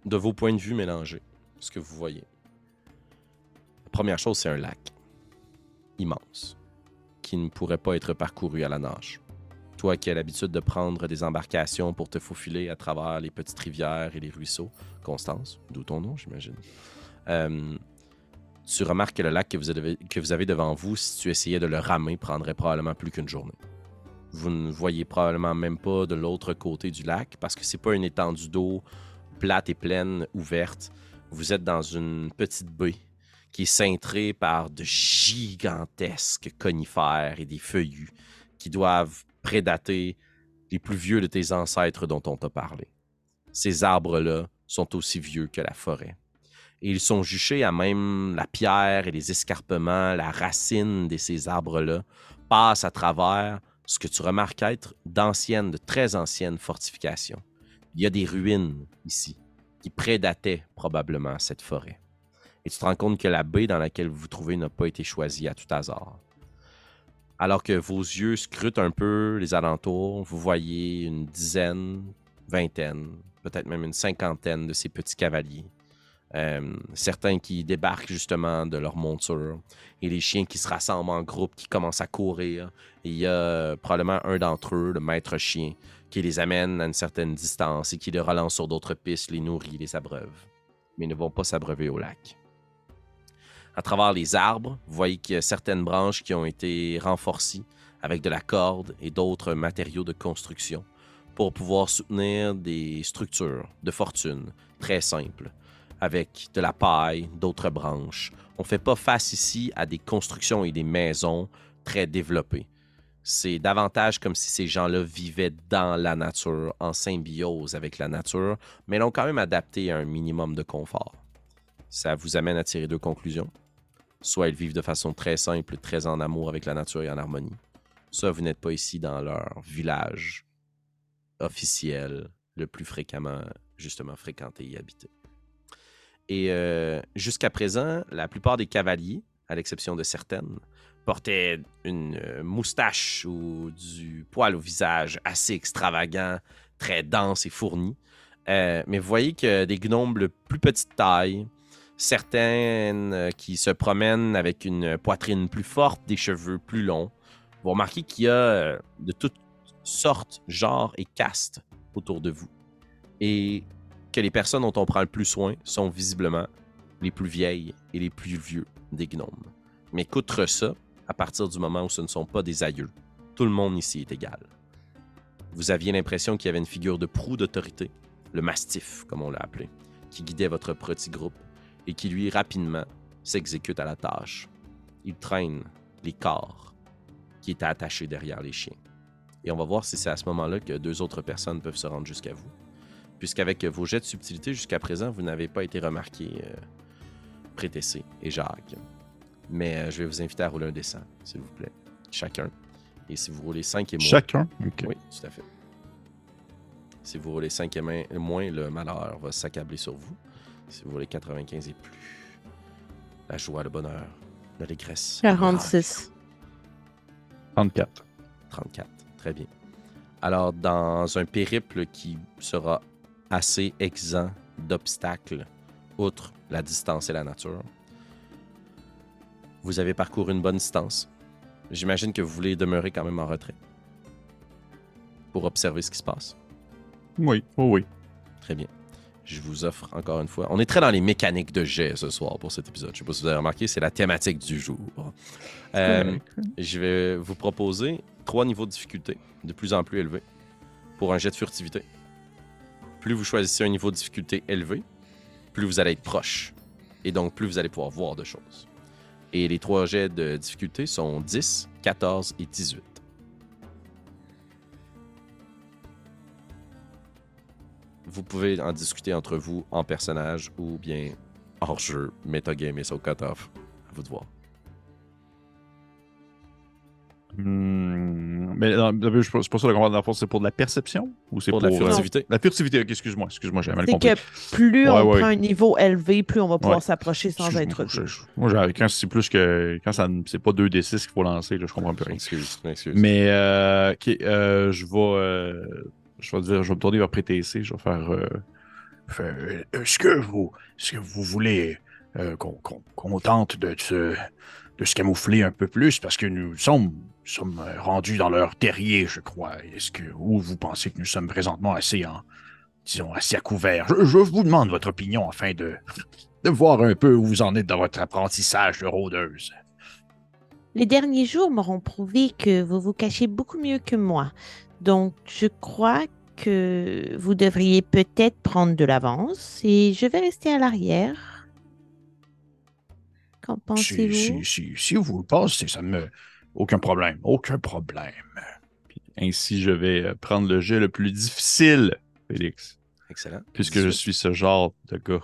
de vos points de vue mélangés, ce que vous voyez. La première chose, c'est un lac immense qui ne pourrait pas être parcouru à la nage toi qui as l'habitude de prendre des embarcations pour te faufiler à travers les petites rivières et les ruisseaux, Constance, d'où ton nom, j'imagine. Euh, tu remarques que le lac que vous, avez, devant vous, si tu essayais de le ramer, prendrait probablement plus qu'une journée. Vous ne voyez probablement même pas de l'autre côté du lac parce que c'est pas une étendue d'eau plate et pleine, ouverte. Vous êtes dans une petite baie qui est cintrée par de gigantesques conifères et des feuillus qui doivent prédater les plus vieux de tes ancêtres dont on t'a parlé. Ces arbres-là sont aussi vieux que la forêt. Et ils sont juchés à même la pierre et les escarpements, la racine de ces arbres-là passe à travers ce que tu remarques être d'anciennes, de très anciennes fortifications. Il y a des ruines ici qui prédataient probablement cette forêt. Et tu te rends compte que la baie dans laquelle vous vous trouvez n'a pas été choisie à tout hasard alors que vos yeux scrutent un peu les alentours, vous voyez une dizaine, vingtaine, peut-être même une cinquantaine de ces petits cavaliers. Euh, certains qui débarquent justement de leur monture et les chiens qui se rassemblent en groupe, qui commencent à courir. il y a probablement un d'entre eux, le maître chien, qui les amène à une certaine distance et qui les relance sur d'autres pistes, les nourrit, les abreuve. Mais ils ne vont pas s'abreuver au lac à travers les arbres. Vous voyez qu'il y a certaines branches qui ont été renforcées avec de la corde et d'autres matériaux de construction pour pouvoir soutenir des structures de fortune très simples avec de la paille, d'autres branches. On ne fait pas face ici à des constructions et des maisons très développées. C'est davantage comme si ces gens-là vivaient dans la nature, en symbiose avec la nature, mais l'ont quand même adapté à un minimum de confort. Ça vous amène à tirer deux conclusions. Soit ils vivent de façon très simple, très en amour avec la nature et en harmonie. Soit vous n'êtes pas ici dans leur village officiel, le plus fréquemment, justement, fréquenté et habité. Et euh, jusqu'à présent, la plupart des cavaliers, à l'exception de certaines, portaient une euh, moustache ou du poil au visage assez extravagant, très dense et fourni. Euh, mais vous voyez que des gnomes de plus petite taille, certaines qui se promènent avec une poitrine plus forte, des cheveux plus longs, vous remarquez qu'il y a de toutes sortes, genres et castes autour de vous. Et que les personnes dont on prend le plus soin sont visiblement les plus vieilles et les plus vieux des gnomes. Mais qu'outre ça, à partir du moment où ce ne sont pas des aïeux, tout le monde ici est égal. Vous aviez l'impression qu'il y avait une figure de proue d'autorité, le mastif, comme on l'a appelé, qui guidait votre petit groupe et qui, lui, rapidement, s'exécute à la tâche. Il traîne les corps qui étaient attachés derrière les chiens. Et on va voir si c'est à ce moment-là que deux autres personnes peuvent se rendre jusqu'à vous. Puisqu'avec vos jets de subtilité jusqu'à présent, vous n'avez pas été remarqué, euh, Prétessé et Jacques. Mais euh, je vais vous inviter à rouler un dessin, s'il vous plaît. Chacun. Et si vous roulez 5 et moins. Chacun? Ok. Oui, tout à fait. Si vous roulez 5 et moins, le malheur va s'accabler sur vous. Si vous roulez 95 et plus, la joie, le bonheur, l'allégresse. le 46. 34. 34. Très bien. Alors, dans un périple qui sera assez exempt d'obstacles, outre la distance et la nature, vous avez parcouru une bonne distance. J'imagine que vous voulez demeurer quand même en retrait pour observer ce qui se passe. Oui, oh oui. Très bien. Je vous offre encore une fois. On est très dans les mécaniques de jet ce soir pour cet épisode. Je sais pas si vous avez remarqué, c'est la thématique du jour. Euh, je vais vous proposer trois niveaux de difficulté de plus en plus élevés pour un jet de furtivité. Plus vous choisissez un niveau de difficulté élevé, plus vous allez être proche. Et donc, plus vous allez pouvoir voir de choses. Et les trois jets de difficulté sont 10, 14 et 18. Vous pouvez en discuter entre vous en personnage ou bien hors jeu, metagame et so cut-off. À vous de voir. Hmm, mais non, je suis pas je suis pas sûr de comprendre. Dans le fond, c'est pour de la perception ou c'est Pour pour, la euh, furtivité. la furtivité. excuse-moi, excuse-moi, j'avais mal C'est compris. que plus Ouais, on ouais. prend un niveau élevé, plus on va pouvoir Ouais. s'approcher sans être je- Moi, j'ai- quand c'est plus que. Quand ça, c'est pas 2d6 qu'il faut lancer, là, je comprends plus rien. Excuse, excuse. Mais, euh, ok, euh, je vais. euh, je vais dire, je vais me tourner vers PTC, je vais faire. faire, est-ce que vous. Est-ce que vous voulez euh, qu'on qu'on- qu'on tente de se, de se camoufler un peu plus parce que nous sommes, sommes euh, rendus dans leur terrier, je crois. Est-ce que. Ou vous pensez que nous sommes présentement assez en. disons, assez à couvert? Je, je vous demande votre opinion afin de. de voir un peu où vous en êtes dans votre apprentissage de rôdeuse. Les derniers jours m'auront prouvé que vous vous cachez beaucoup mieux que moi. Donc, je crois que vous devriez peut-être prendre de l'avance et je vais rester à l'arrière. Qu'en Si, pensez-vous? si, si, si vous le passez, ça me. Aucun problème. Aucun problème. Puis ainsi, je vais euh, prendre le jet le plus difficile, Félix. Excellent. Puisque je 18. suis ce genre de gars.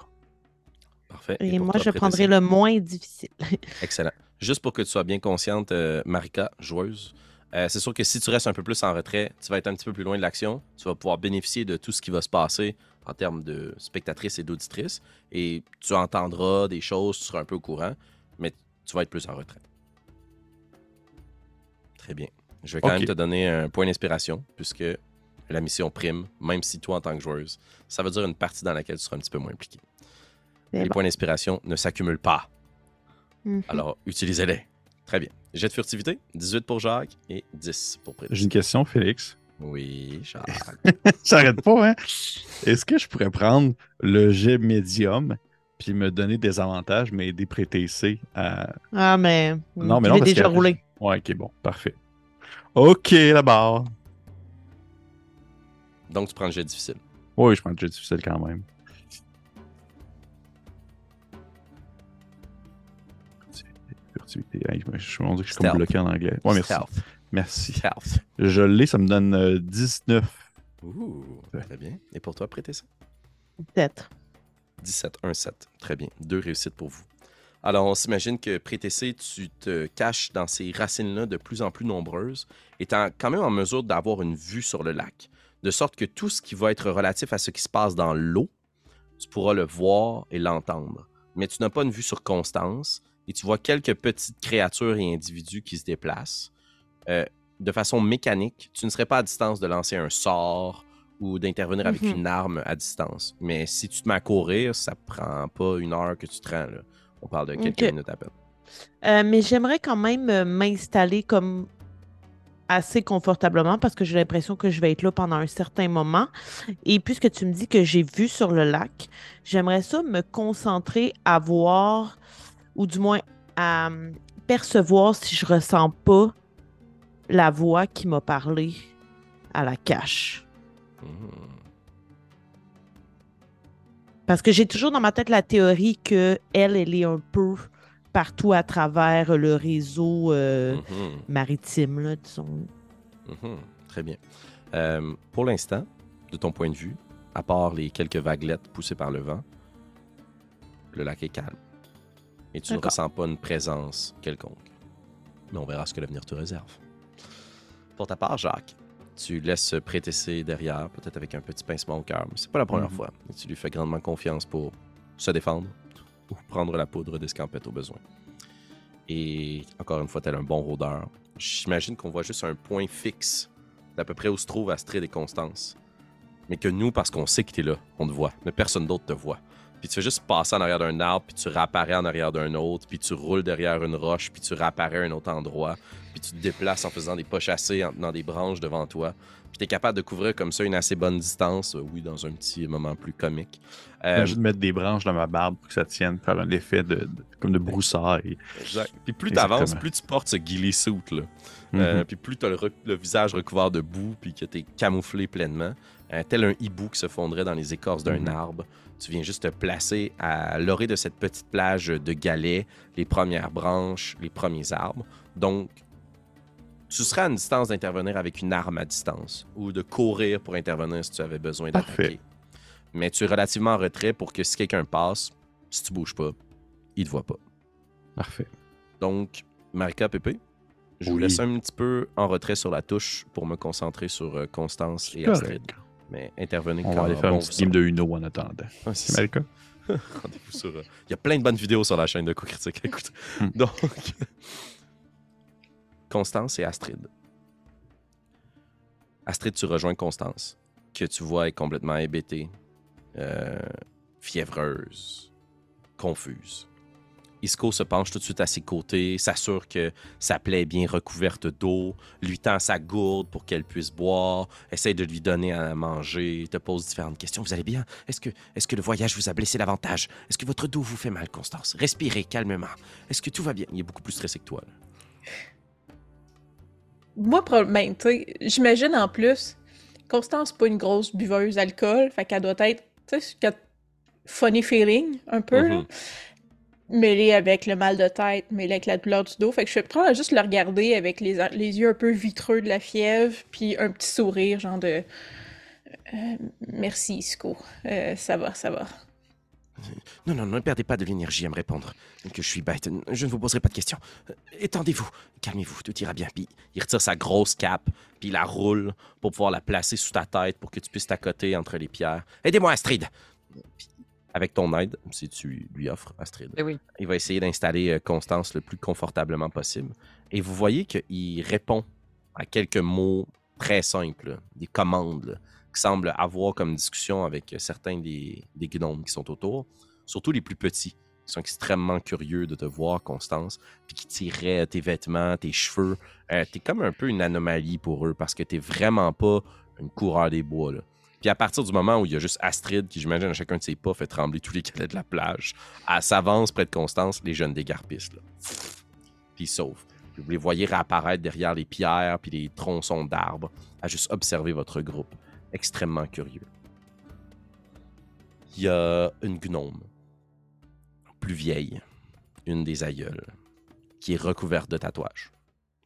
Parfait. Et moi, je prendrai le moins difficile. Excellent. Juste pour que tu sois bien consciente, euh, Marika, joueuse, euh, c'est sûr que si tu restes un peu plus en retrait, tu vas être un petit peu plus loin de l'action. Tu vas pouvoir bénéficier de tout ce qui va se passer en termes de spectatrices et d'auditrices. Et tu entendras des choses, tu seras un peu au courant, mais tu vas être plus en retrait. Très bien. Je vais quand même te donner un point d'inspiration, puisque la mission prime, même si toi, en tant que joueuse, ça veut dire une partie dans laquelle tu seras un petit peu moins impliqué. Les bon. points d'inspiration ne s'accumulent pas. Mhm. Alors, utilisez-les. Très bien. Jet de furtivité, 18 pour Jacques et 10 pour Prédis. J'ai une question, Félix. Oui, Jacques. Ça arrête pas, hein? Est-ce que je pourrais prendre le jet médium puis me donner des avantages, mais aider PTC à. Ah, mais. Non, mais je non, l'ai parce déjà que- roulé. Ouais, ok, bon, parfait. Ok, là-bas. Donc, tu prends le jet difficile. Oui, je prends le jet difficile quand même. Furtivité. Je dis que je suis comme bloqué en anglais. Ouais, merci. Stealth. Merci. Je l'ai, ça me donne euh, 19. Ouh, très bien. Et pour toi, prêtez ça? Peut-être. 17, 1, 7. Très bien. Deux réussites pour vous. Alors, on s'imagine que Prétessé, tu te caches dans ces racines-là de plus en plus nombreuses, étant quand même en mesure d'avoir une vue sur le lac. De sorte que tout ce qui va être relatif à ce qui se passe dans l'eau, tu pourras le voir et l'entendre. Mais tu n'as pas une vue sur Constance et tu vois quelques petites créatures et individus qui se déplacent. Euh, de façon mécanique, tu ne serais pas à distance de lancer un sort ou d'intervenir avec Mhm. une arme à distance. Mais si tu te mets à courir, ça prend pas une heure que tu te rends. là. On parle de quelques minutes à peine. Euh, mais j'aimerais quand même euh, m'installer comme assez confortablement parce que j'ai l'impression que je vais être là pendant un certain moment. Et puisque tu me dis que j'ai vu sur le lac, j'aimerais ça me concentrer à voir, ou du moins à hum, percevoir si je ressens pas la voix qui m'a parlé à la cache. Parce que j'ai toujours dans ma tête la théorie que elle, elle est un peu partout à travers le réseau euh, Mhm. maritime, là, disons. Mhm. Très bien. Euh, pour l'instant, de ton point de vue, à part les quelques vaguelettes poussées par le vent, le lac est calme. Et tu ne ressens pas une présence quelconque. Mais on verra ce que l'avenir te réserve. Pour ta part, Jacques, tu laisses Prétessé derrière, peut-être avec un petit pincement au cœur, mais c'est pas la première Mhm. fois. Et tu lui fais grandement confiance pour se défendre ou prendre la poudre d'escampette au besoin. Et encore une fois, tel un bon rôdeur, j'imagine qu'on voit juste un point fixe d'à peu près où se trouve Astrid et Constance. Mais que nous, parce qu'on sait que t'es là, on te voit. Mais personne d'autre te voit. Puis tu fais juste passer en arrière d'un arbre, puis tu réapparais en arrière d'un autre, puis tu roules derrière une roche, puis tu réapparais à un autre endroit, puis tu te déplaces en faisant des pas chassés en tenant des branches devant toi. Puis tu es capable de couvrir comme ça une assez bonne distance, euh, oui, dans un petit moment plus comique. Euh, Imagine mettre des branches dans ma barbe pour que ça tienne, faire un effet de, de- comme de broussailles. exact. Puis plus tu avances, plus tu portes ce ghillie suit, là. Euh, puis plus tu as le visage recouvert de boue, puis que tu es camouflé pleinement, euh, tel un hibou qui se fondrait dans les écorces d'un Mhm. arbre, tu viens juste te placer à l'orée de cette petite plage de galets, les premières branches, les premiers arbres. Donc, tu seras à une distance d'intervenir avec une arme à distance ou de courir pour intervenir si tu avais besoin d'attaquer. Mais tu es relativement en retrait pour que si quelqu'un passe, si tu bouges pas, il te voit pas. Parfait. Donc, Marika Pépé, je vous laisse un petit peu en retrait sur la touche pour me concentrer sur euh, Constance et Correct. Mais intervenez On quand va aller faire bon une vous petite game semble. de Uno en attendant. Ah, c'est? Rendez-vous sur. euh, Il y a plein de bonnes vidéos sur la chaîne de Co-Critique. Écoute. Hmm. Donc, Constance et Astrid. Astrid, tu rejoins Constance, que tu vois est complètement hébétée, euh, fiévreuse, confuse. Isco se penche tout de suite à ses côtés, s'assure que sa plaie est bien recouverte d'eau, lui tend sa gourde pour qu'elle puisse boire, essaie de lui donner à manger, te pose différentes questions. Vous allez bien? Est-ce que, est-ce que le voyage vous a blessé davantage? Est-ce que votre dos vous fait mal, Constance? Respirez calmement. Est-ce que tout va bien? Il est beaucoup plus stressé que toi. là. Moi, ben, tu sais, j'imagine en plus, Constance, pas une grosse buveuse d'alcool, fait qu'elle doit être, tu sais, funny feeling, un peu, là. Mêlé avec le mal de tête, mêlé avec la douleur du dos. Fait que je suis à juste le regarder avec les, les yeux un peu vitreux de la fièvre, puis un petit sourire, genre de euh, merci, Isco. Euh, ça va, ça va. Non, non, ne perdez pas de l'énergie à me répondre. Que je suis bête. Je ne vous poserai pas de questions. Euh, Étendez-vous. Calmez-vous, tout ira bien. Puis il retire sa grosse cape, puis il la roule pour pouvoir la placer sous ta tête pour que tu puisses t'accoter entre les pierres. Aidez-moi, Astrid! Puis, avec ton aide, si tu lui offres, Astrid, Eh oui. il va essayer d'installer euh, Constance le plus confortablement possible. Et vous voyez qu'il répond à quelques mots très simples, des commandes là, qui semblent avoir comme discussion avec certains des, des gnomes qui sont autour, surtout les plus petits, qui sont extrêmement curieux de te voir, Constance, puis qui tireraient tes vêtements, tes cheveux. Euh, t'es comme un peu une anomalie pour eux parce que t'es vraiment pas une coureur des bois. Là. Puis à partir du moment où il y a juste Astrid, qui j'imagine à chacun de ses pas fait trembler tous les galets de la plage, elle s'avance près de Constance, les jeunes dégarpissent. Là. Puis ils vous les voyez réapparaître derrière les pierres puis les tronçons d'arbres, à juste observer votre groupe. Extrêmement curieux. Il y a une gnome, plus vieille, une des aïeules, qui est recouverte de tatouages,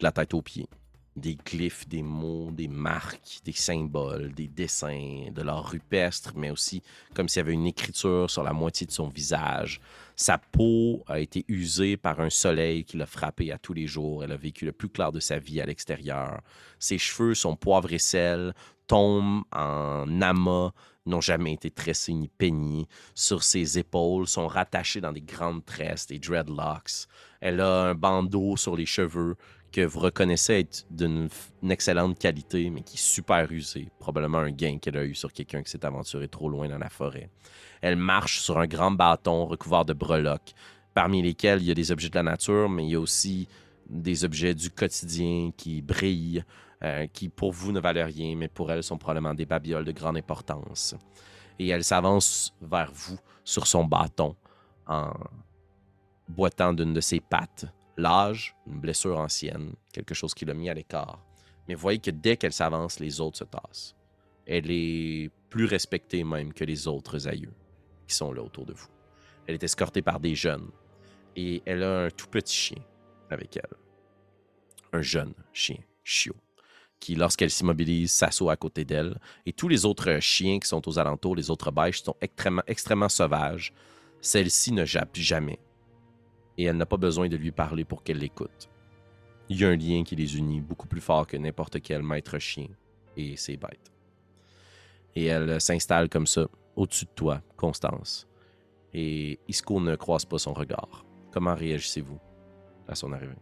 de la tête aux pieds. Des glyphes, des mots, des marques, des symboles, des dessins, de l'art rupestre, mais aussi comme s'il y avait une écriture sur la moitié de son visage. Sa peau a été usée par un soleil qui l'a frappé à tous les jours. Elle a vécu le plus clair de sa vie à l'extérieur. Ses cheveux sont poivre et sel, tombent en amas, n'ont jamais été tressés ni peignés. Sur ses épaules sont rattachés dans des grandes tresses, des dreadlocks. Elle a un bandeau sur les cheveux que vous reconnaissez être d'une excellente qualité, mais qui est super usé. Probablement un gain qu'elle a eu sur quelqu'un qui s'est aventuré trop loin dans la forêt. Elle marche sur un grand bâton recouvert de breloques, parmi lesquels il y a des objets de la nature, mais il y a aussi des objets du quotidien qui brillent, euh, qui pour vous ne valent rien, mais pour elle sont probablement des babioles de grande importance. Et elle s'avance vers vous sur son bâton en boitant d'une de ses pattes. L'âge, une blessure ancienne, quelque chose qui l'a mis à l'écart. Mais voyez que dès qu'elle s'avance, les autres se tassent. Elle est plus respectée même que les autres aïeux qui sont là autour de vous. Elle est escortée par des jeunes et elle a un tout petit chien avec elle. Un jeune chien, chiot, qui, lorsqu'elle s'immobilise, s'assoit à côté d'elle. Et tous les autres chiens qui sont aux alentours, les autres bêches, sont extrêmement, extrêmement sauvages. Celle-ci ne jappe jamais et elle n'a pas besoin de lui parler pour qu'elle l'écoute. Il y a un lien qui les unit beaucoup plus fort que n'importe quel maître chien et ses bêtes. Et elle s'installe comme ça, au-dessus de toi, Constance. Et Isco ne croise pas son regard. Comment réagissez-vous à son arrivée?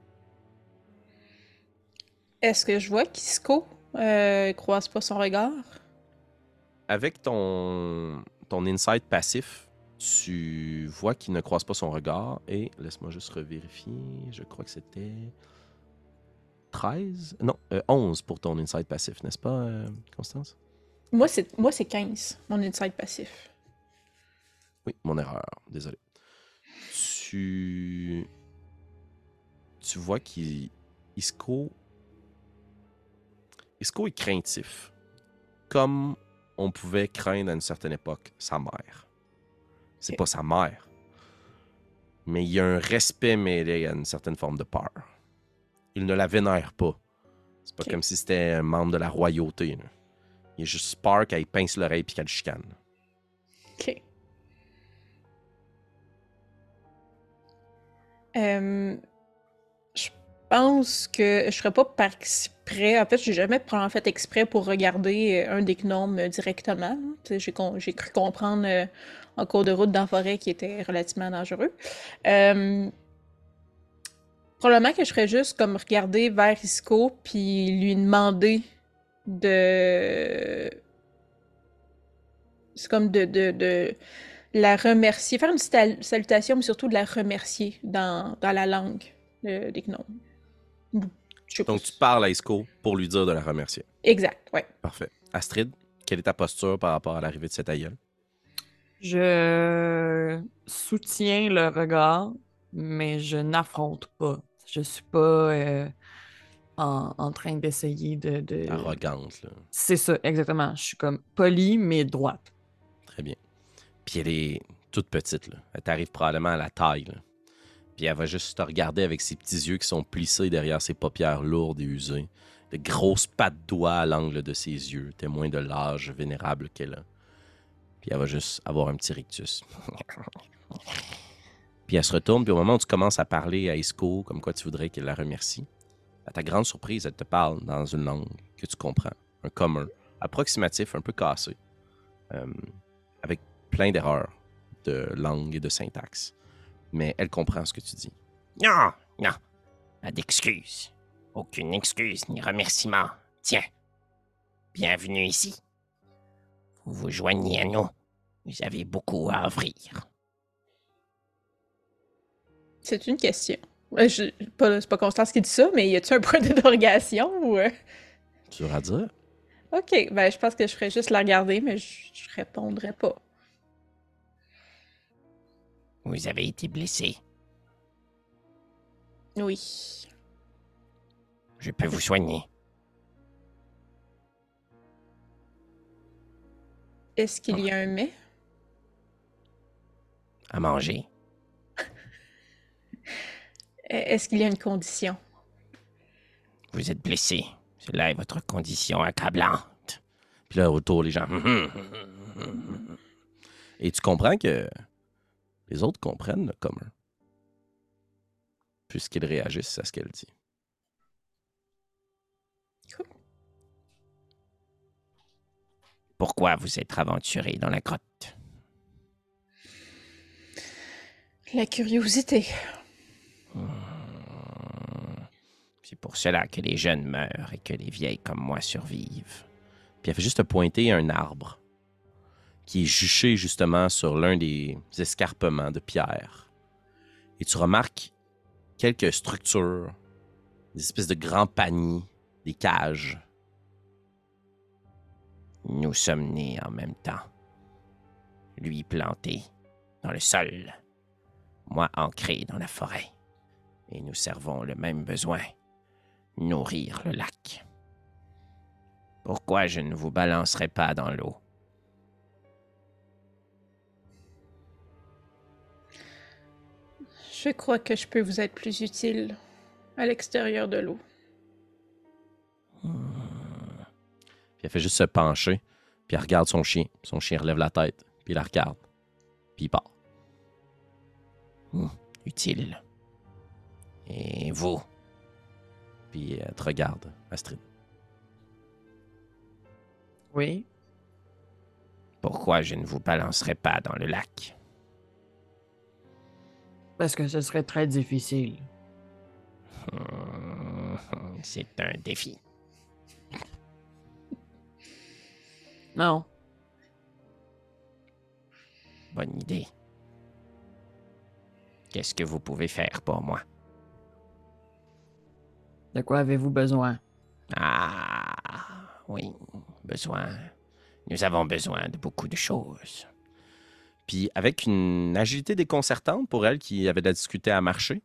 Est-ce que je vois qu'Isco euh, croise pas son regard? Avec ton, ton insight passif, tu vois qu'il ne croise pas son regard et laisse-moi juste revérifier. Je crois que c'était 13 Non, euh, 11 pour ton insight passif, n'est-ce pas, euh, Constance? Moi, c'est moi c'est 15, mon inside passif. Oui, mon erreur, désolé. Tu. Tu vois qu'il. Isco. Isco est craintif. Comme on pouvait craindre à une certaine époque sa mère. C'est pas sa mère. Mais il y a un respect mêlé à une certaine forme de peur. Il ne la vénère pas. C'est pas comme si c'était un membre de la royauté. là. Il a juste peur qu'elle pince l'oreille puis qu'elle chicane. Ok. Euh, je pense que je ferais pas par exprès. En fait, j'ai jamais probablement fait exprès pour regarder euh, un des gnomes euh, directement. con- j'ai cru comprendre euh, en cours de route dans la forêt qui était relativement dangereux. Euh, probablement que je ferais juste comme regarder vers Isco puis lui demander de. C'est comme de, de, de la remercier, faire une petite salutation, mais surtout de la remercier dans, dans la langue euh, des gnomes. Donc, tu parles à Isco pour lui dire de la remercier. Exact, ouais. Parfait. Astrid, quelle est ta posture par rapport à l'arrivée de cet aïeul? Je soutiens le regard, mais je n'affronte pas. Je suis pas euh, en, en train d'essayer de. de- Arrogante, là. C'est ça, exactement. Je suis comme polie, mais droite. Très bien. Puis elle est toute petite, là. Elle t'arrive probablement à la taille, là. Puis elle va juste te regarder avec ses petits yeux qui sont plissés derrière ses paupières lourdes et usées. De grosses pattes doigts à l'angle de ses yeux, témoin de l'âge vénérable qu'elle a. Puis elle va juste avoir un petit rictus. puis elle se retourne, puis au moment où tu commences à parler à Isco, comme quoi tu voudrais qu'elle la remercie, à ta grande surprise, elle te parle dans une langue que tu comprends, un commun, approximatif, un peu cassé, euh, avec plein d'erreurs de langue et de syntaxe. Mais elle comprend ce que tu dis. Non, non. Pas d'excuses. Aucune excuse ni remerciement. Tiens. Bienvenue ici. Vous vous joignez à nous. Vous avez beaucoup à offrir. C'est une question. Pas- C'est pas Constance qui dit ça, mais y a-tu un point d'interrogation ou. euh? Tu à dire? Ok, ben je pense que je ferais juste la regarder, mais je, je répondrais pas. Vous avez été blessé. Oui. Je peux vous soigner. Est-ce qu'il y a un mais? À manger. Euh, Est-ce qu'il y a une condition? Vous êtes blessé. Cela est votre condition accablante. Puis là, autour, les gens. Et tu comprends que les autres comprennent le commun. Puisqu'ils réagissent à ce qu'elle dit. Pourquoi vous êtes aventuré dans la grotte? La curiosité. C'est pour cela que les jeunes meurent et que les vieilles comme moi survivent. Puis elle fait juste te pointer un arbre qui est juché justement sur l'un des escarpements de pierre. Et tu remarques quelques structures, des espèces de grands paniers, des cages. Nous sommes nés en même temps. Lui planté dans le sol, moi ancré dans la forêt. Et nous servons le même besoin, nourrir le lac. Pourquoi je ne vous balancerai pas dans l'eau? Je crois que je peux vous être plus utile à l'extérieur de l'eau. Fait juste se pencher, puis elle regarde son chien. Son chien relève la tête, puis il la regarde. Puis il part. Hmm, utile. Et vous? Puis elle te regarde, Astrid. Oui. Pourquoi je ne vous balancerai pas dans le lac? Parce que ce serait très difficile. Hmm, C'est un défi. Non. Bonne idée. Qu'est-ce que vous pouvez faire pour moi? De quoi avez-vous besoin? Ah, oui, besoin. Nous avons besoin de beaucoup de choses. Puis avec une agilité déconcertante pour elle qui avait de la difficulté à marcher,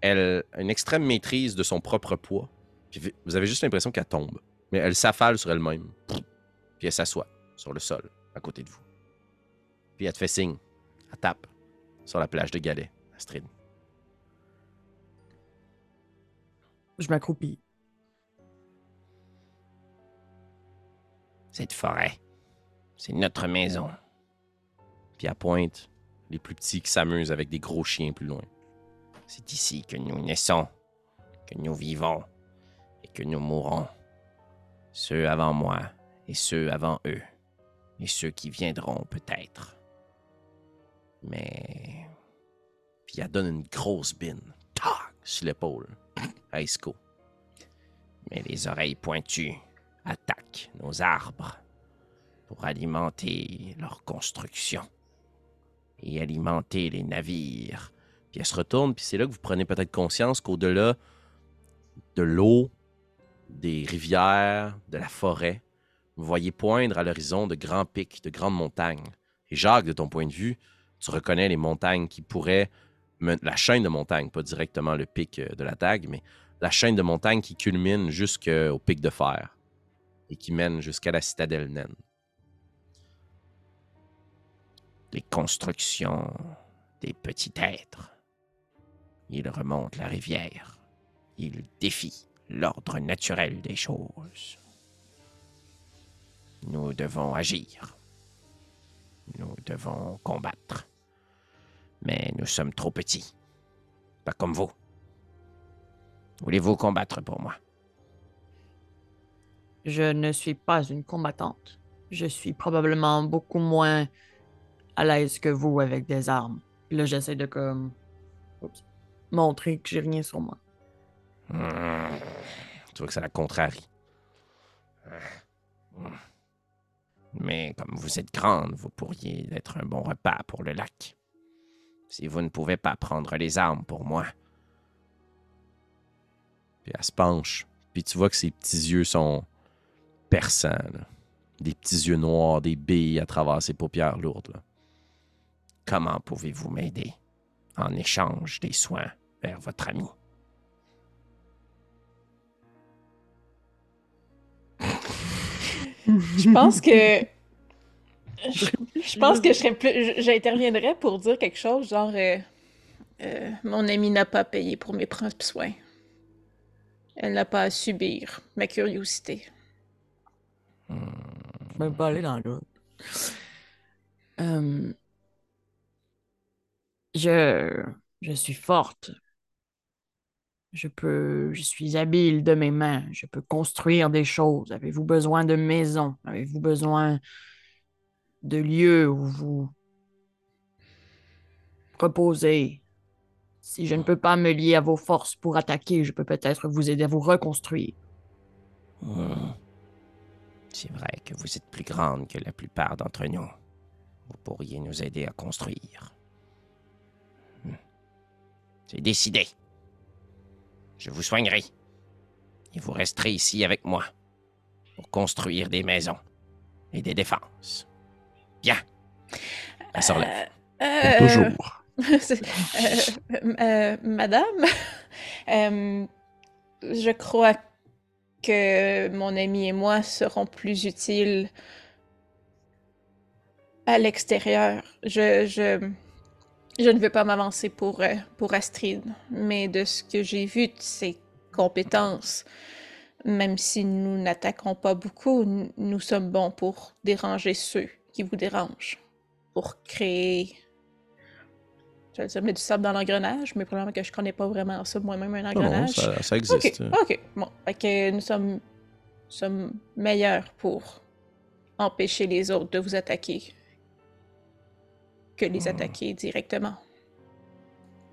elle a une extrême maîtrise de son propre poids. Puis vous avez juste l'impression qu'elle tombe. Mais elle s'affale sur elle-même. Puis elle s'assoit sur le sol à côté de vous. Puis elle te fait signe. Elle tape sur la plage de galets, Astrid. Je m'accroupis. Cette forêt, c'est notre maison. Puis elle pointe les plus petits qui s'amusent avec des gros chiens plus loin. C'est ici que nous naissons, que nous vivons et que nous mourrons. Ceux avant moi et ceux avant eux, et ceux qui viendront peut-être. Mais Puis elle donne une grosse bine. Tac! Sur l'épaule. À Isco. mais les oreilles pointues attaquent nos arbres pour alimenter leur construction et alimenter les navires. Puis elle se retourne, puis c'est là que vous prenez peut-être conscience qu'au-delà de l'eau, des rivières, de la forêt, vous voyez poindre à l'horizon de grands pics, de grandes montagnes. Et Jacques, de ton point de vue, tu reconnais les montagnes qui pourraient, la chaîne de montagnes, pas directement le pic euh, de la dague, mais la chaîne de montagnes qui culmine jusqu'au pic de fer et qui mène jusqu'à la citadelle naine. les constructions des petits êtres. Ils remontent la rivière. Ils défient l'ordre naturel des choses. Nous devons agir. Nous devons combattre. Mais nous sommes trop petits. Pas comme vous. Voulez-vous combattre pour moi? Je ne suis pas une combattante. Je suis probablement beaucoup moins à l'aise que vous avec des armes. Puis là, j'essaie de comme oups, montrer que j'ai rien sur moi. Hmm. Tu vois que ça la contrarie. Mais comme vous êtes grande, vous pourriez être un bon repas pour le lac. Si vous ne pouvez pas prendre les armes pour moi, Puis elle se penche. Puis tu vois que ses petits yeux sont perçants. Des petits yeux noirs, des billes à travers ses paupières lourdes. comment pouvez-vous m'aider en échange des soins vers votre ami? Je pense que. Je, je pense que je serais plus. je- J'interviendrais pour dire quelque chose genre. euh, euh, mon ami n'a pas payé pour mes propres soins. Elle n'a pas à subir ma curiosité. Hmm. Même pas aller dans l'autre. Euh, je, je suis forte. Je peux, je suis habile de mes mains. Je peux construire des choses. Avez-vous besoin de maisons? Avez-vous besoin de lieux où vous reposez? Si je ne peux pas me lier à vos forces pour attaquer, je peux peut-être vous aider à vous reconstruire. Hmm. C'est vrai que vous êtes plus grande que la plupart d'entre nous. Vous pourriez nous aider à construire. Hmm. C'est décidé. Je vous soignerai. Et vous resterez ici avec moi pour construire des maisons et des défenses. Bien. Elle se relève. Euh, Toujours. euh, euh, madame, euh, je crois que mon ami et moi serons plus utiles à l'extérieur. Je, je, je ne veux pas m'avancer pour, euh, pour Astrid, mais de ce que j'ai vu de ses compétences, même si nous n'attaquons pas beaucoup, nous sommes bons pour déranger ceux qui vous dérangent, pour créer je vais dire, mettre du sable dans l'engrenage, mais probablement que je connais pas vraiment ça moi-même, un Non, engrenage. ça, existe. ok, bon. Fait que nous sommes, nous sommes meilleurs pour empêcher les autres de vous attaquer que les Hmm. attaquer directement.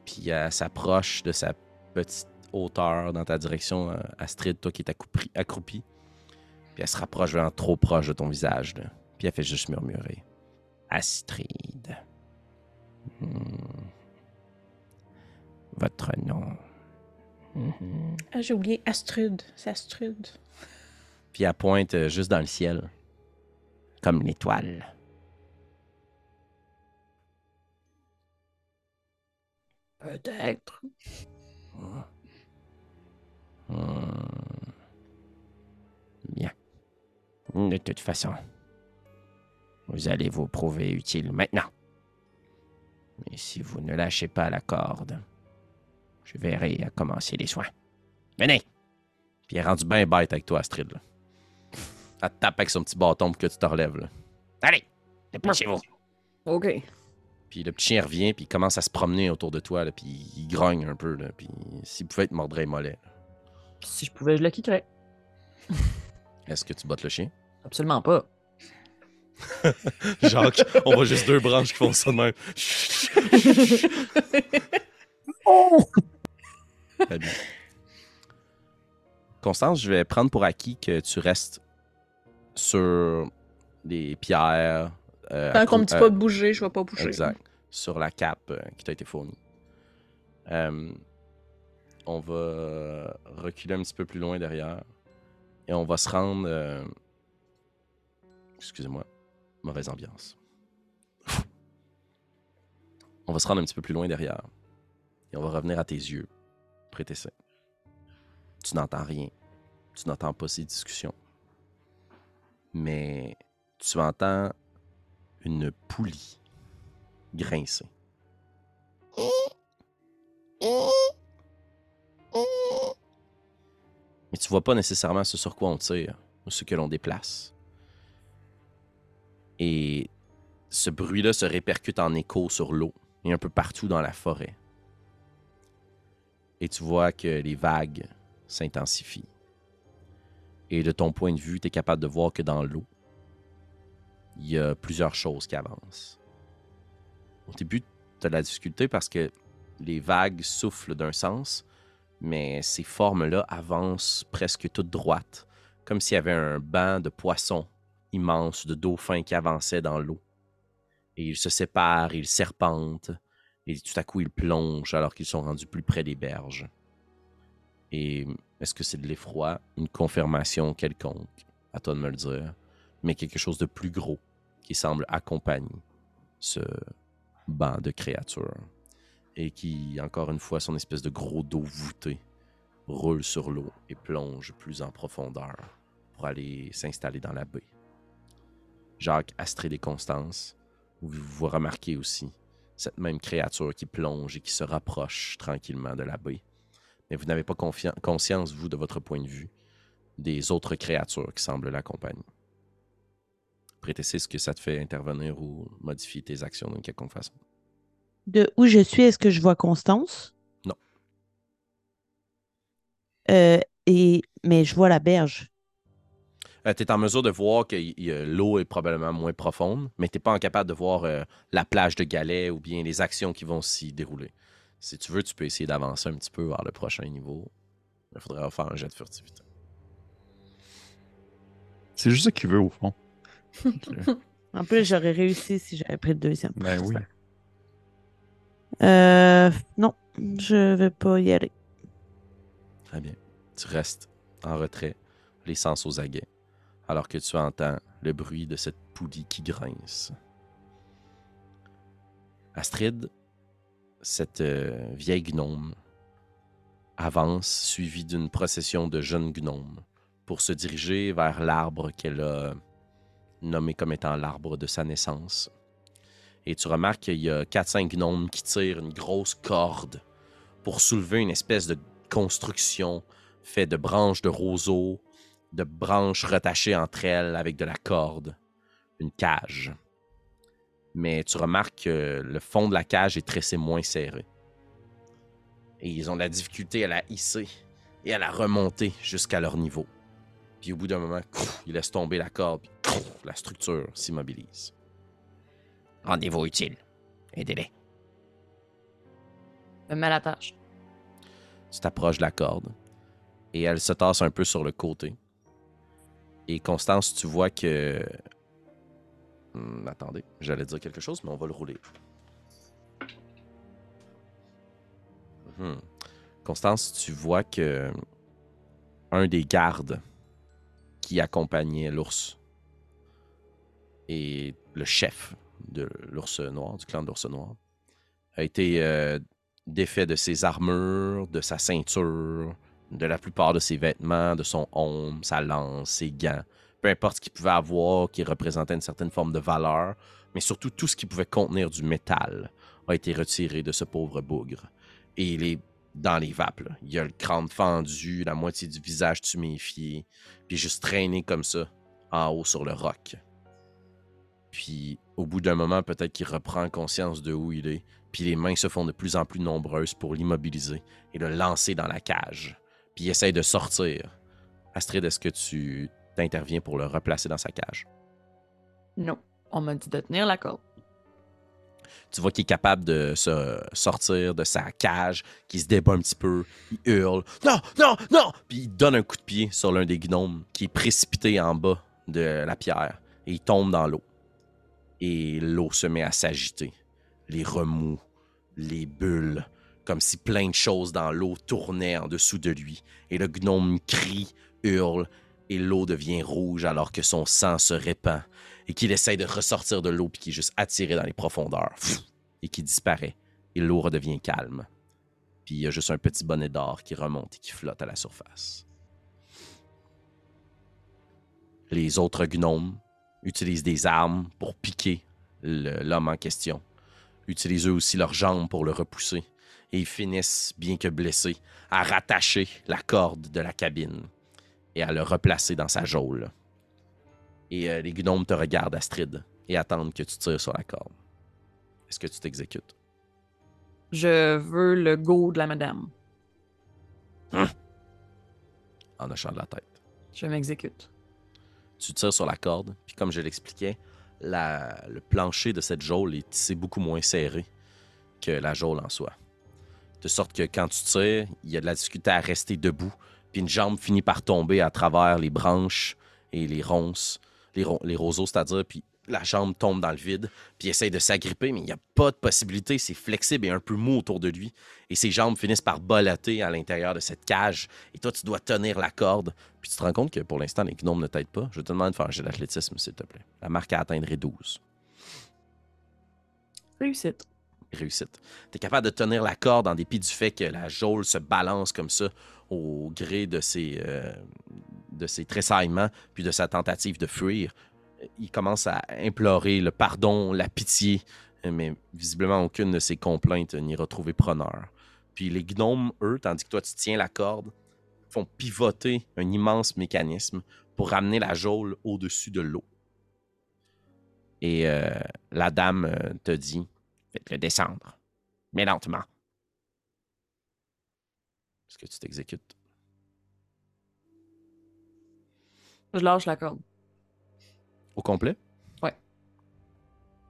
Puis elle s'approche de sa petite hauteur dans ta direction, euh, Astrid, toi qui es accroupie. accroupie. Puis elle se rapproche vraiment trop proche de ton visage. là. Puis elle fait juste murmurer. Astrid. Hmm. Votre nom. Mhm. Ah, j'ai oublié Astrud, c'est Astrud. Puis elle pointe euh, juste dans le ciel. Comme l'étoile. Peut-être. Hmm. Bien. De toute façon, vous allez vous prouver utile maintenant. Mais si vous ne lâchez pas la corde, je verrai à commencer les soins. Venez! Puis elle est rendue bien bête avec toi, Astrid. Là. Elle te tape avec son petit bâton pour que tu te relèves. Là. Allez! Dépêchez-vous! OK. Puis le petit chien revient, puis il commence à se promener autour de toi, là, puis il grogne un peu. Là, puis s'il pouvait te mordrait les mollets. Si je pouvais, je le quitterais. Est-ce que tu bottes le chien? Absolument pas. Jacques, on voit juste deux branches qui font ça de même. Très bien. Constance, je vais prendre pour acquis que tu restes sur les pierres. Euh, Tant qu'on me accrou- dit euh, pas de bouger, je vais pas bouger. Exact. Sur la cape euh, qui t'a été fournie. On va reculer un petit peu plus loin derrière. Et on va se rendre. Excusez-moi. Mauvaise ambiance. on va se rendre un petit peu plus loin derrière. Et on va revenir à tes yeux. Prêtez ça. Tu n'entends rien. Tu n'entends pas ces discussions. Mais tu entends une poulie grincer. Mais tu vois pas nécessairement ce sur quoi on tire ou ce que l'on déplace. Et ce bruit-là se répercute en écho sur l'eau et un peu partout dans la forêt. Et tu vois que les vagues s'intensifient. Et de ton point de vue, tu es capable de voir que dans l'eau, il y a plusieurs choses qui avancent. Au début, tu as de la difficulté parce que les vagues soufflent d'un sens, mais ces formes-là avancent presque toutes droites, comme s'il y avait un banc de poissons immenses, de dauphins qui avançaient dans l'eau. Et ils se séparent, ils serpentent, et tout à coup ils plongent alors qu'ils sont rendus plus près des berges. Et est-ce que c'est de l'effroi, une confirmation quelconque À toi de me le dire. Mais quelque chose de plus gros qui semble accompagner ce banc de créatures. Et qui, encore une fois, son espèce de gros dos voûté, roule sur l'eau et plonge plus en profondeur pour aller s'installer dans la baie. Jacques, Astrid et Constance, vous, vous remarquez aussi cette même créature qui plonge et qui se rapproche tranquillement de la baie. Mais vous n'avez pas conscience, vous, de votre point de vue, des autres créatures qui semblent l'accompagner. Prêtez ce que ça te fait intervenir ou modifier tes actions d'une quelconque façon? De où je suis, est-ce que je vois Constance? Non. Euh, et, mais je vois la berge. tu es en mesure de voir que y- l'eau est probablement moins profonde, mais tu n'es pas capable de voir euh, la plage de galets ou bien les actions qui vont s'y dérouler. Si tu veux, tu peux essayer d'avancer un petit peu vers le prochain niveau. Il faudrait faire un jet de furtivité. C'est juste ça qu'il veut, au fond. En plus, j'aurais réussi si j'avais pris le deuxième. Ben oui. Euh, non, je vais pas y aller. Très bien. Tu restes en retrait, les sens aux aguets, alors que tu entends le bruit de cette poulie qui grince. Astrid, cette euh, vieille gnome, avance suivie d'une procession de jeunes gnomes pour se diriger vers l'arbre qu'elle a nommé comme étant l'arbre de sa naissance. Et tu remarques qu'il y a 4-5 gnomes qui tirent une grosse corde pour soulever une espèce de construction faite de branches de roseaux, de branches retachées entre elles avec de la corde, une cage. Mais tu remarques que le fond de la cage est tressé moins serré. Et ils ont de la difficulté à la hisser et à la remonter jusqu'à leur niveau. Puis au bout d'un moment, ils laissent tomber la corde, puis la structure s'immobilise. Rendez-vous utile. Aidez-les. Me mets à la tâche. Tu t'approches de la corde et elle se tasse un peu sur le côté. Et Constance, tu vois que. Hmm, attendez, j'allais dire quelque chose, mais on va le rouler. Mhm. Constance, tu vois que un des gardes qui accompagnait l'ours et le chef de l'ours noir, du clan de l'ours noir, a été euh, défait de ses armures, de sa ceinture, de la plupart de ses vêtements, de son homme, sa lance, ses gants, peu importe ce qu'il pouvait avoir qui représentait une certaine forme de valeur, mais surtout tout ce qui pouvait contenir du métal a été retiré de ce pauvre bougre. Et il est dans les vapes. là. Il a le crâne fendu, la moitié du visage tuméfié, puis juste traîné comme ça, en haut sur le roc. Puis, au bout d'un moment, peut-être qu'il reprend conscience de où il est, puis les mains se font de plus en plus nombreuses pour l'immobiliser et le lancer dans la cage. Puis il essaye de sortir. Astrid, est-ce que tu t'interviens pour le replacer dans sa cage? Non. On m'a dit de tenir la corde. Tu vois qu'il est capable de sortir de sa cage, qu'il se débat un petit peu, il hurle Non, non, non Puis il donne un coup de pied sur l'un des gnomes qui est précipité en bas de la pierre et il tombe dans l'eau. Et l'eau se met à s'agiter. Les remous, les bulles, comme si plein de choses dans l'eau tournaient en dessous de lui. Et le gnome crie, hurle, et l'eau devient rouge alors que son sang se répand et qu'il essaye de ressortir de l'eau puis qu'il est juste attiré dans les profondeurs et qui disparaît. Et l'eau redevient calme. Puis il y a juste un petit bonnet d'or qui remonte et qui flotte à la surface. Les autres gnomes utilisent des armes pour piquer l'homme en question. Utilisent eux aussi leurs jambes pour le repousser. Et ils finissent, bien que blessés, à rattacher la corde de la cabine et à le replacer dans sa geôle. Et euh, les gnomes te regardent, Astrid, et attendent que tu tires sur la corde. Est-ce que tu t'exécutes? Je veux le go de la madame. En hochant de la tête. Je m'exécute. Tu tires sur la corde, puis comme je l'expliquais, la- le plancher de cette geôle est tissé beaucoup moins serré que la geôle en soi. De sorte que quand tu tires, il y a de la difficulté à rester debout, puis une jambe finit par tomber à travers les branches et les ronces, les, ro- les roseaux, c'est-à-dire, puis la jambe tombe dans le vide, puis il essaye de s'agripper, mais il n'y a pas de possibilité, c'est flexible et un peu mou autour de lui, et ses jambes finissent par bollater à l'intérieur de cette cage, et toi, tu dois tenir la corde, puis tu te rends compte que pour l'instant, les gnomes ne t'aident pas. Je te demande de faire un jet d'athlétisme, s'il te plaît. La marque à atteindre est 12. Réussite. Réussite. Tu es capable de tenir la corde en dépit du fait que la geôle se balance comme ça au gré de ses, euh, de ses tressaillements puis de sa tentative de fuir. Il commence à implorer le pardon, la pitié, mais visiblement aucune de ses complaintes n'y retrouver preneur. Puis les gnomes, eux, tandis que toi, tu tiens la corde, font pivoter un immense mécanisme pour ramener la geôle au-dessus de l'eau. Et euh, la dame euh, te dit Faites-le descendre. Mais lentement. Est-ce que tu t'exécutes? Je lâche la corde. Au complet? Ouais.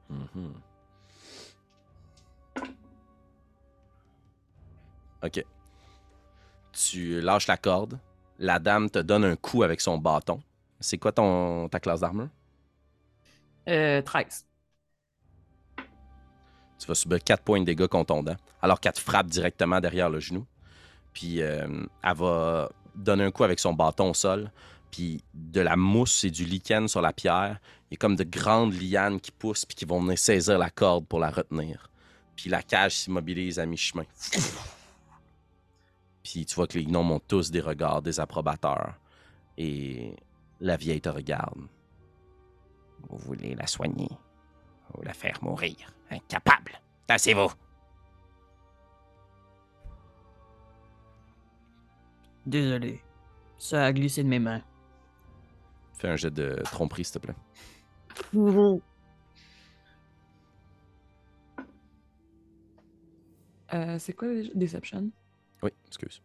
Mhm. Ok. Tu lâches la corde. La dame te donne un coup avec son bâton. C'est quoi ton, ta classe d'armure? Euh, 13. Tu vas subir 4 points de dégâts contondants, alors qu'elle te frappe directement derrière le genou. Puis euh, elle va donner un coup avec son bâton au sol. Puis de la mousse et du lichen sur la pierre, il y a comme de grandes lianes qui poussent puis qui vont venir saisir la corde pour la retenir. Puis la cage s'immobilise à mi-chemin. Puis tu vois que les gnomes ont tous des regards désapprobateurs. Et la vieille te regarde. Vous voulez la soigner ou la faire mourir? Incapable. Tassez-vous. Désolé. Ça a glissé de mes mains. Fais un jet de tromperie, s'il te plaît. Euh, c'est quoi déjà? Deception? Oui, excuse.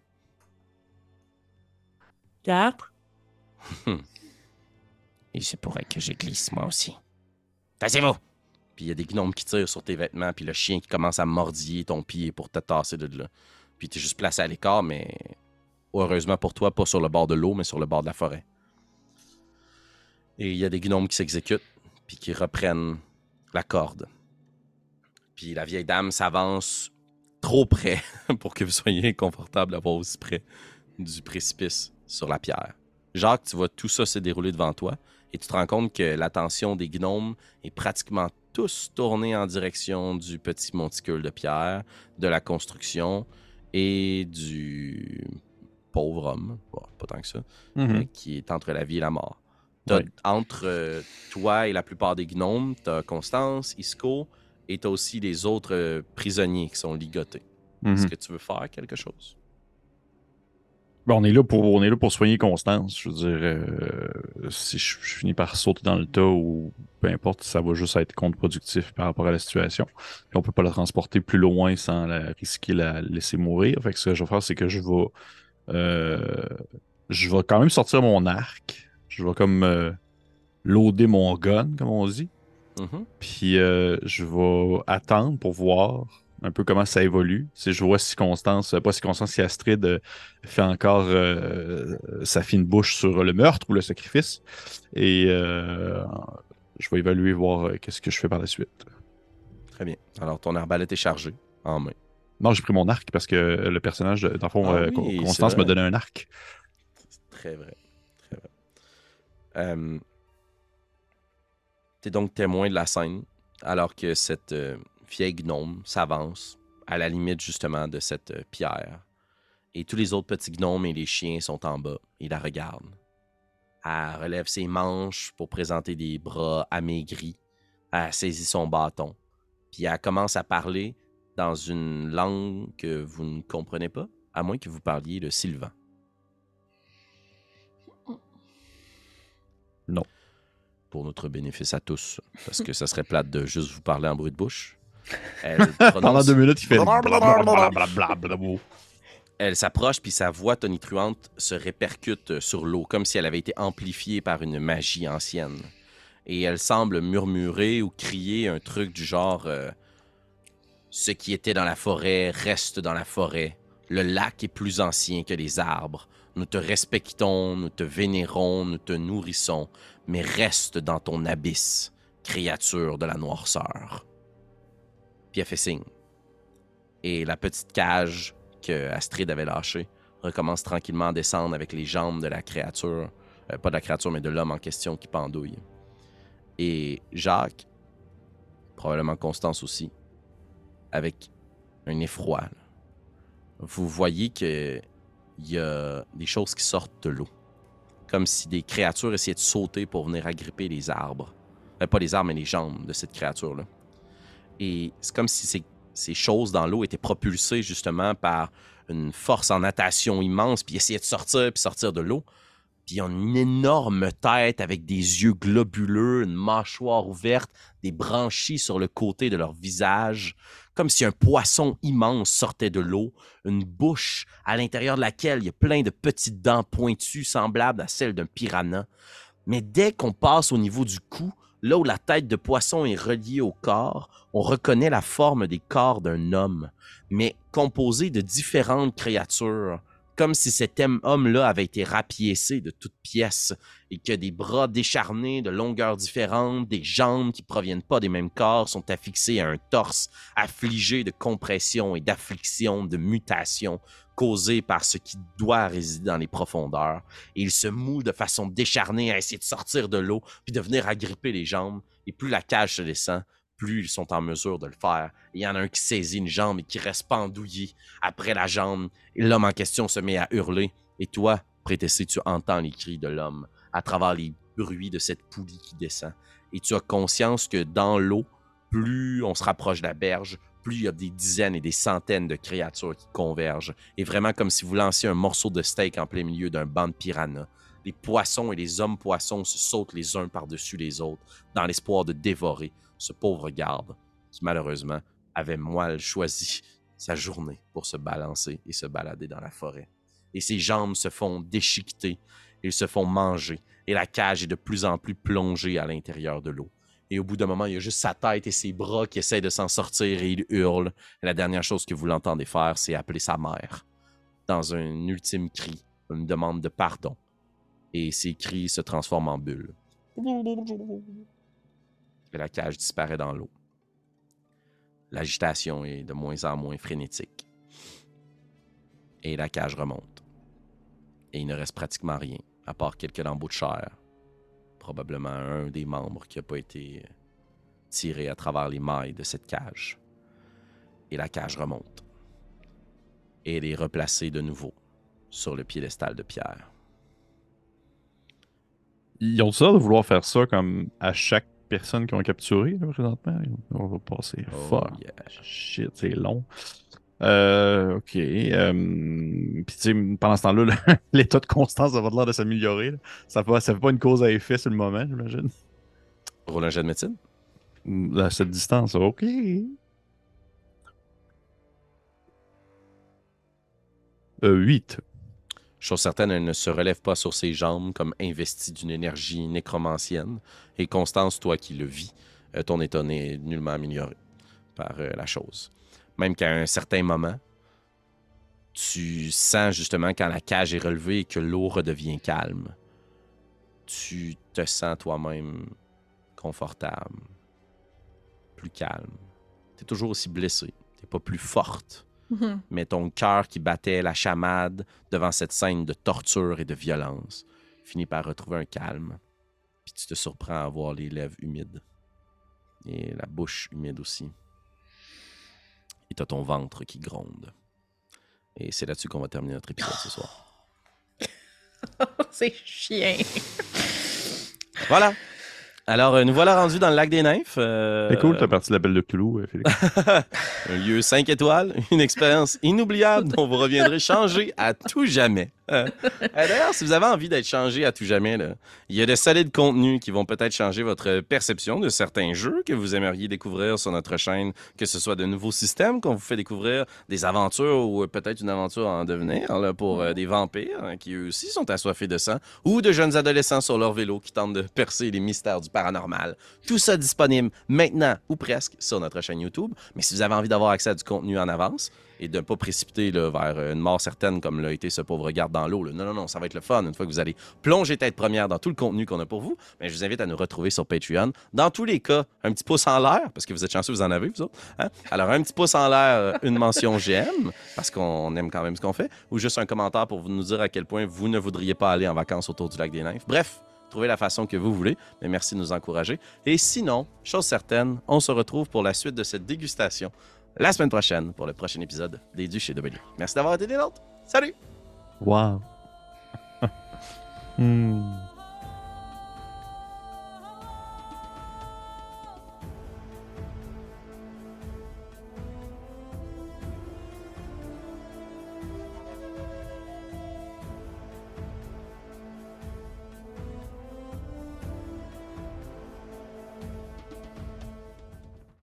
4. Il se pourrait que je glisse moi aussi. Tassez-vous. Puis il y a des gnomes qui tirent sur tes vêtements, puis le chien qui commence à mordiller ton pied pour te tasser de là. Puis t'es juste placé à l'écart, mais heureusement pour toi, pas sur le bord de l'eau, mais sur le bord de la forêt. Et il y a des gnomes qui s'exécutent, puis qui reprennent la corde. Puis la vieille dame s'avance trop près pour que vous soyez confortable d'avoir aussi près du précipice sur la pierre. Jacques, tu vois tout ça se dérouler devant toi et tu te rends compte que l'attention des gnomes est pratiquement tous tournée en direction du petit monticule de pierre, de la construction et du pauvre homme, bon, pas tant que ça, Mhm. euh, qui est entre la vie et la mort. Entre euh, toi et la plupart des gnomes, t'as Constance, Isco, et t'as aussi les autres euh, prisonniers qui sont ligotés. Est-ce Mhm. que tu veux faire quelque chose? Ben, on, est là pour, on est là pour soigner Constance. Je veux dire, euh, si je, je finis par sauter dans le tas ou peu importe, ça va juste être contre-productif par rapport à la situation. Puis on peut pas la transporter plus loin sans la risquer la laisser mourir. Fait que ce que je vais faire, c'est que je vais. euh, je vais quand même sortir mon arc. Je vais comme euh, loader mon gun, comme on dit. Mhm. Puis euh, je vais attendre pour voir un peu comment ça évolue. Si je vois si Constance, euh, pas si Constance, si Astrid euh, fait encore euh, sa fine bouche sur le meurtre ou le sacrifice. Et euh, je vais évaluer, voir qu'est-ce que je fais par la suite. Très bien. Alors, ton arbalète est chargée en main. Non, j'ai pris mon arc parce que le personnage, dans le fond, Ah oui, Constance m'a donné un arc. C'est. Très vrai. Euh, donc témoin de la scène alors que cette euh, vieille gnome s'avance à la limite justement de cette euh, pierre. Et tous les autres petits gnomes et les chiens sont en bas. Ils la regardent. Elle relève ses manches pour présenter des bras amaigris. Elle saisit son bâton. Puis elle commence à parler dans une langue que vous ne comprenez pas, à moins que vous parliez le sylvan. Non. Pour notre bénéfice à tous, parce que ça serait plate de juste vous parler en bruit de bouche. Elle, Pendant deux minutes, il fait elle s'approche, puis sa voix tonitruante se répercute sur l'eau, comme si elle avait été amplifiée par une magie ancienne. Et elle semble murmurer ou crier un truc du genre euh, Ce qui était dans la forêt reste dans la forêt. Le lac est plus ancien que les arbres. Nous te respectons, nous te vénérons, nous te nourrissons, mais reste dans ton abysse, créature de la noirceur. Puis elle fait signe. Et la petite cage que Astrid avait lâchée recommence tranquillement à descendre avec les jambes de la créature, euh, pas de la créature, mais de l'homme en question qui pendouille. Et Jacques, probablement Constance aussi, avec un effroi, vous voyez que il y a des choses qui sortent de l'eau. Comme si des créatures essayaient de sauter pour venir agripper les arbres. Euh, pas les arbres, mais les jambes de cette créature-là. Et c'est comme si ces, ces choses dans l'eau étaient propulsées justement par une force en natation immense, puis essayaient de sortir, puis sortir de l'eau. Puis ils ont une énorme tête avec des yeux globuleux, une mâchoire ouverte, des branchies sur le côté de leur visage, comme si un poisson immense sortait de l'eau, une bouche à l'intérieur de laquelle il y a plein de petites dents pointues semblables à celles d'un piranha. Mais dès qu'on passe au niveau du cou, là où la tête de poisson est reliée au corps, on reconnaît la forme des corps d'un homme, mais composé de différentes créatures, comme si cet homme-là avait été rapiécé de toutes pièces et que des bras décharnés de longueurs différentes, des jambes qui proviennent pas des mêmes corps sont affixées à un torse affligé de compression et d'affliction, de mutation causée par ce qui doit résider dans les profondeurs. Et il se moue de façon décharnée à essayer de sortir de l'eau puis de venir agripper les jambes. Et plus la cage se descend, plus ils sont en mesure de le faire. Il y en a un qui saisit une jambe et qui reste pendouillé après la jambe. L'homme en question se met à hurler. Et toi, Prétessé, tu entends les cris de l'homme à travers les bruits de cette poulie qui descend. Et tu as conscience que dans l'eau, plus on se rapproche de la berge, plus il y a des dizaines et des centaines de créatures qui convergent. Et vraiment comme si vous lanciez un morceau de steak en plein milieu d'un banc de piranhas. Les poissons et les hommes poissons se sautent les uns par-dessus les autres dans l'espoir de dévorer ce pauvre garde malheureusement avait mal choisi sa journée pour se balancer et se balader dans la forêt. Et ses jambes se font déchiqueter, ils se font manger, et la cage est de plus en plus plongée à l'intérieur de l'eau. Et au bout d'un moment, il y a juste sa tête et ses bras qui essaient de s'en sortir et il hurle. Et la dernière chose que vous l'entendez faire, c'est appeler sa mère. Dans un ultime cri, une demande de pardon. Et ces cris se transforment en bulles et la cage disparaît dans l'eau. L'agitation est de moins en moins frénétique. Et la cage remonte. Et il ne reste pratiquement rien, à part quelques lambeaux de chair. Probablement un des membres qui n'a pas été tiré à travers les mailles de cette cage. Et la cage remonte. Et elle est replacée de nouveau sur le piédestal de pierre. Ils ont ça de vouloir faire ça comme à chaque personnes qui ont capturé là, présentement. On va passer. Oh, Fuck. yeah. Shit, c'est long. Euh, ok. Euh, Puis tu sais, pendant ce temps-là, là, l'état de constance va l'air de s'améliorer. Ça ça fait pas une cause à effet sur le moment, j'imagine. Roule un jet de médecine? À cette distance, ok. Euh, 8. Chose certaine, elle ne se relève pas sur ses jambes comme investie d'une énergie nécromancienne. Et Constance, toi qui le vis, euh, ton état n'est nullement amélioré par euh, la chose. Même qu'à un certain moment, tu sens justement quand la cage est relevée et que l'eau redevient calme, tu te sens toi-même confortable, plus calme. Tu es toujours aussi blessé, tu pas plus forte Mhm. mais ton cœur qui battait la chamade devant cette scène de torture et de violence finit par retrouver un calme. Puis tu te surprends à voir les lèvres humides et la bouche humide aussi. Et t'as ton ventre qui gronde. Et c'est là-dessus qu'on va terminer notre épisode ce soir. c'est chien. Voilà. Alors, euh, nous voilà rendus dans le lac des nymphes. euh, C'est cool, t'as parti de l'appel de Cthulhu, Félix. un lieu 5 étoiles, une expérience inoubliable dont vous reviendrez changé à tout jamais. Euh, D'ailleurs, si vous avez envie d'être changé à tout jamais, il y a de solides contenus qui vont peut-être changer votre perception de certains jeux que vous aimeriez découvrir sur notre chaîne, que ce soit de nouveaux systèmes qu'on vous fait découvrir, des aventures ou euh, peut-être une aventure en devenir pour euh, des vampires hein, qui eux aussi sont assoiffés de sang, ou de jeunes adolescents sur leur vélo qui tentent de percer les mystères du paranormal. Tout ça disponible maintenant ou presque sur notre chaîne YouTube. Mais si vous avez envie d'avoir accès à du contenu en avance et de ne pas précipiter vers une mort certaine comme l'a été ce pauvre garde dans l'eau, non, non, non, ça va être le fun une fois que vous allez plonger tête première dans tout le contenu qu'on a pour vous. Mais je vous invite à nous retrouver sur Patreon. Dans tous les cas, un petit pouce en l'air, parce que vous êtes chanceux, vous en avez, vous autres. hein? Alors, un petit pouce en l'air, euh, une mention j'aime, parce qu'on aime quand même ce qu'on fait, ou juste un commentaire pour nous dire à quel point vous ne voudriez pas aller en vacances autour du lac des nymphes. Bref, trouvez la façon que vous voulez, mais merci de nous encourager. Et sinon, chose certaine, on se retrouve pour la suite de cette dégustation la semaine prochaine pour le prochain épisode des Du chez W. Merci d'avoir été des nôtres. Salut! Wow. Hmm.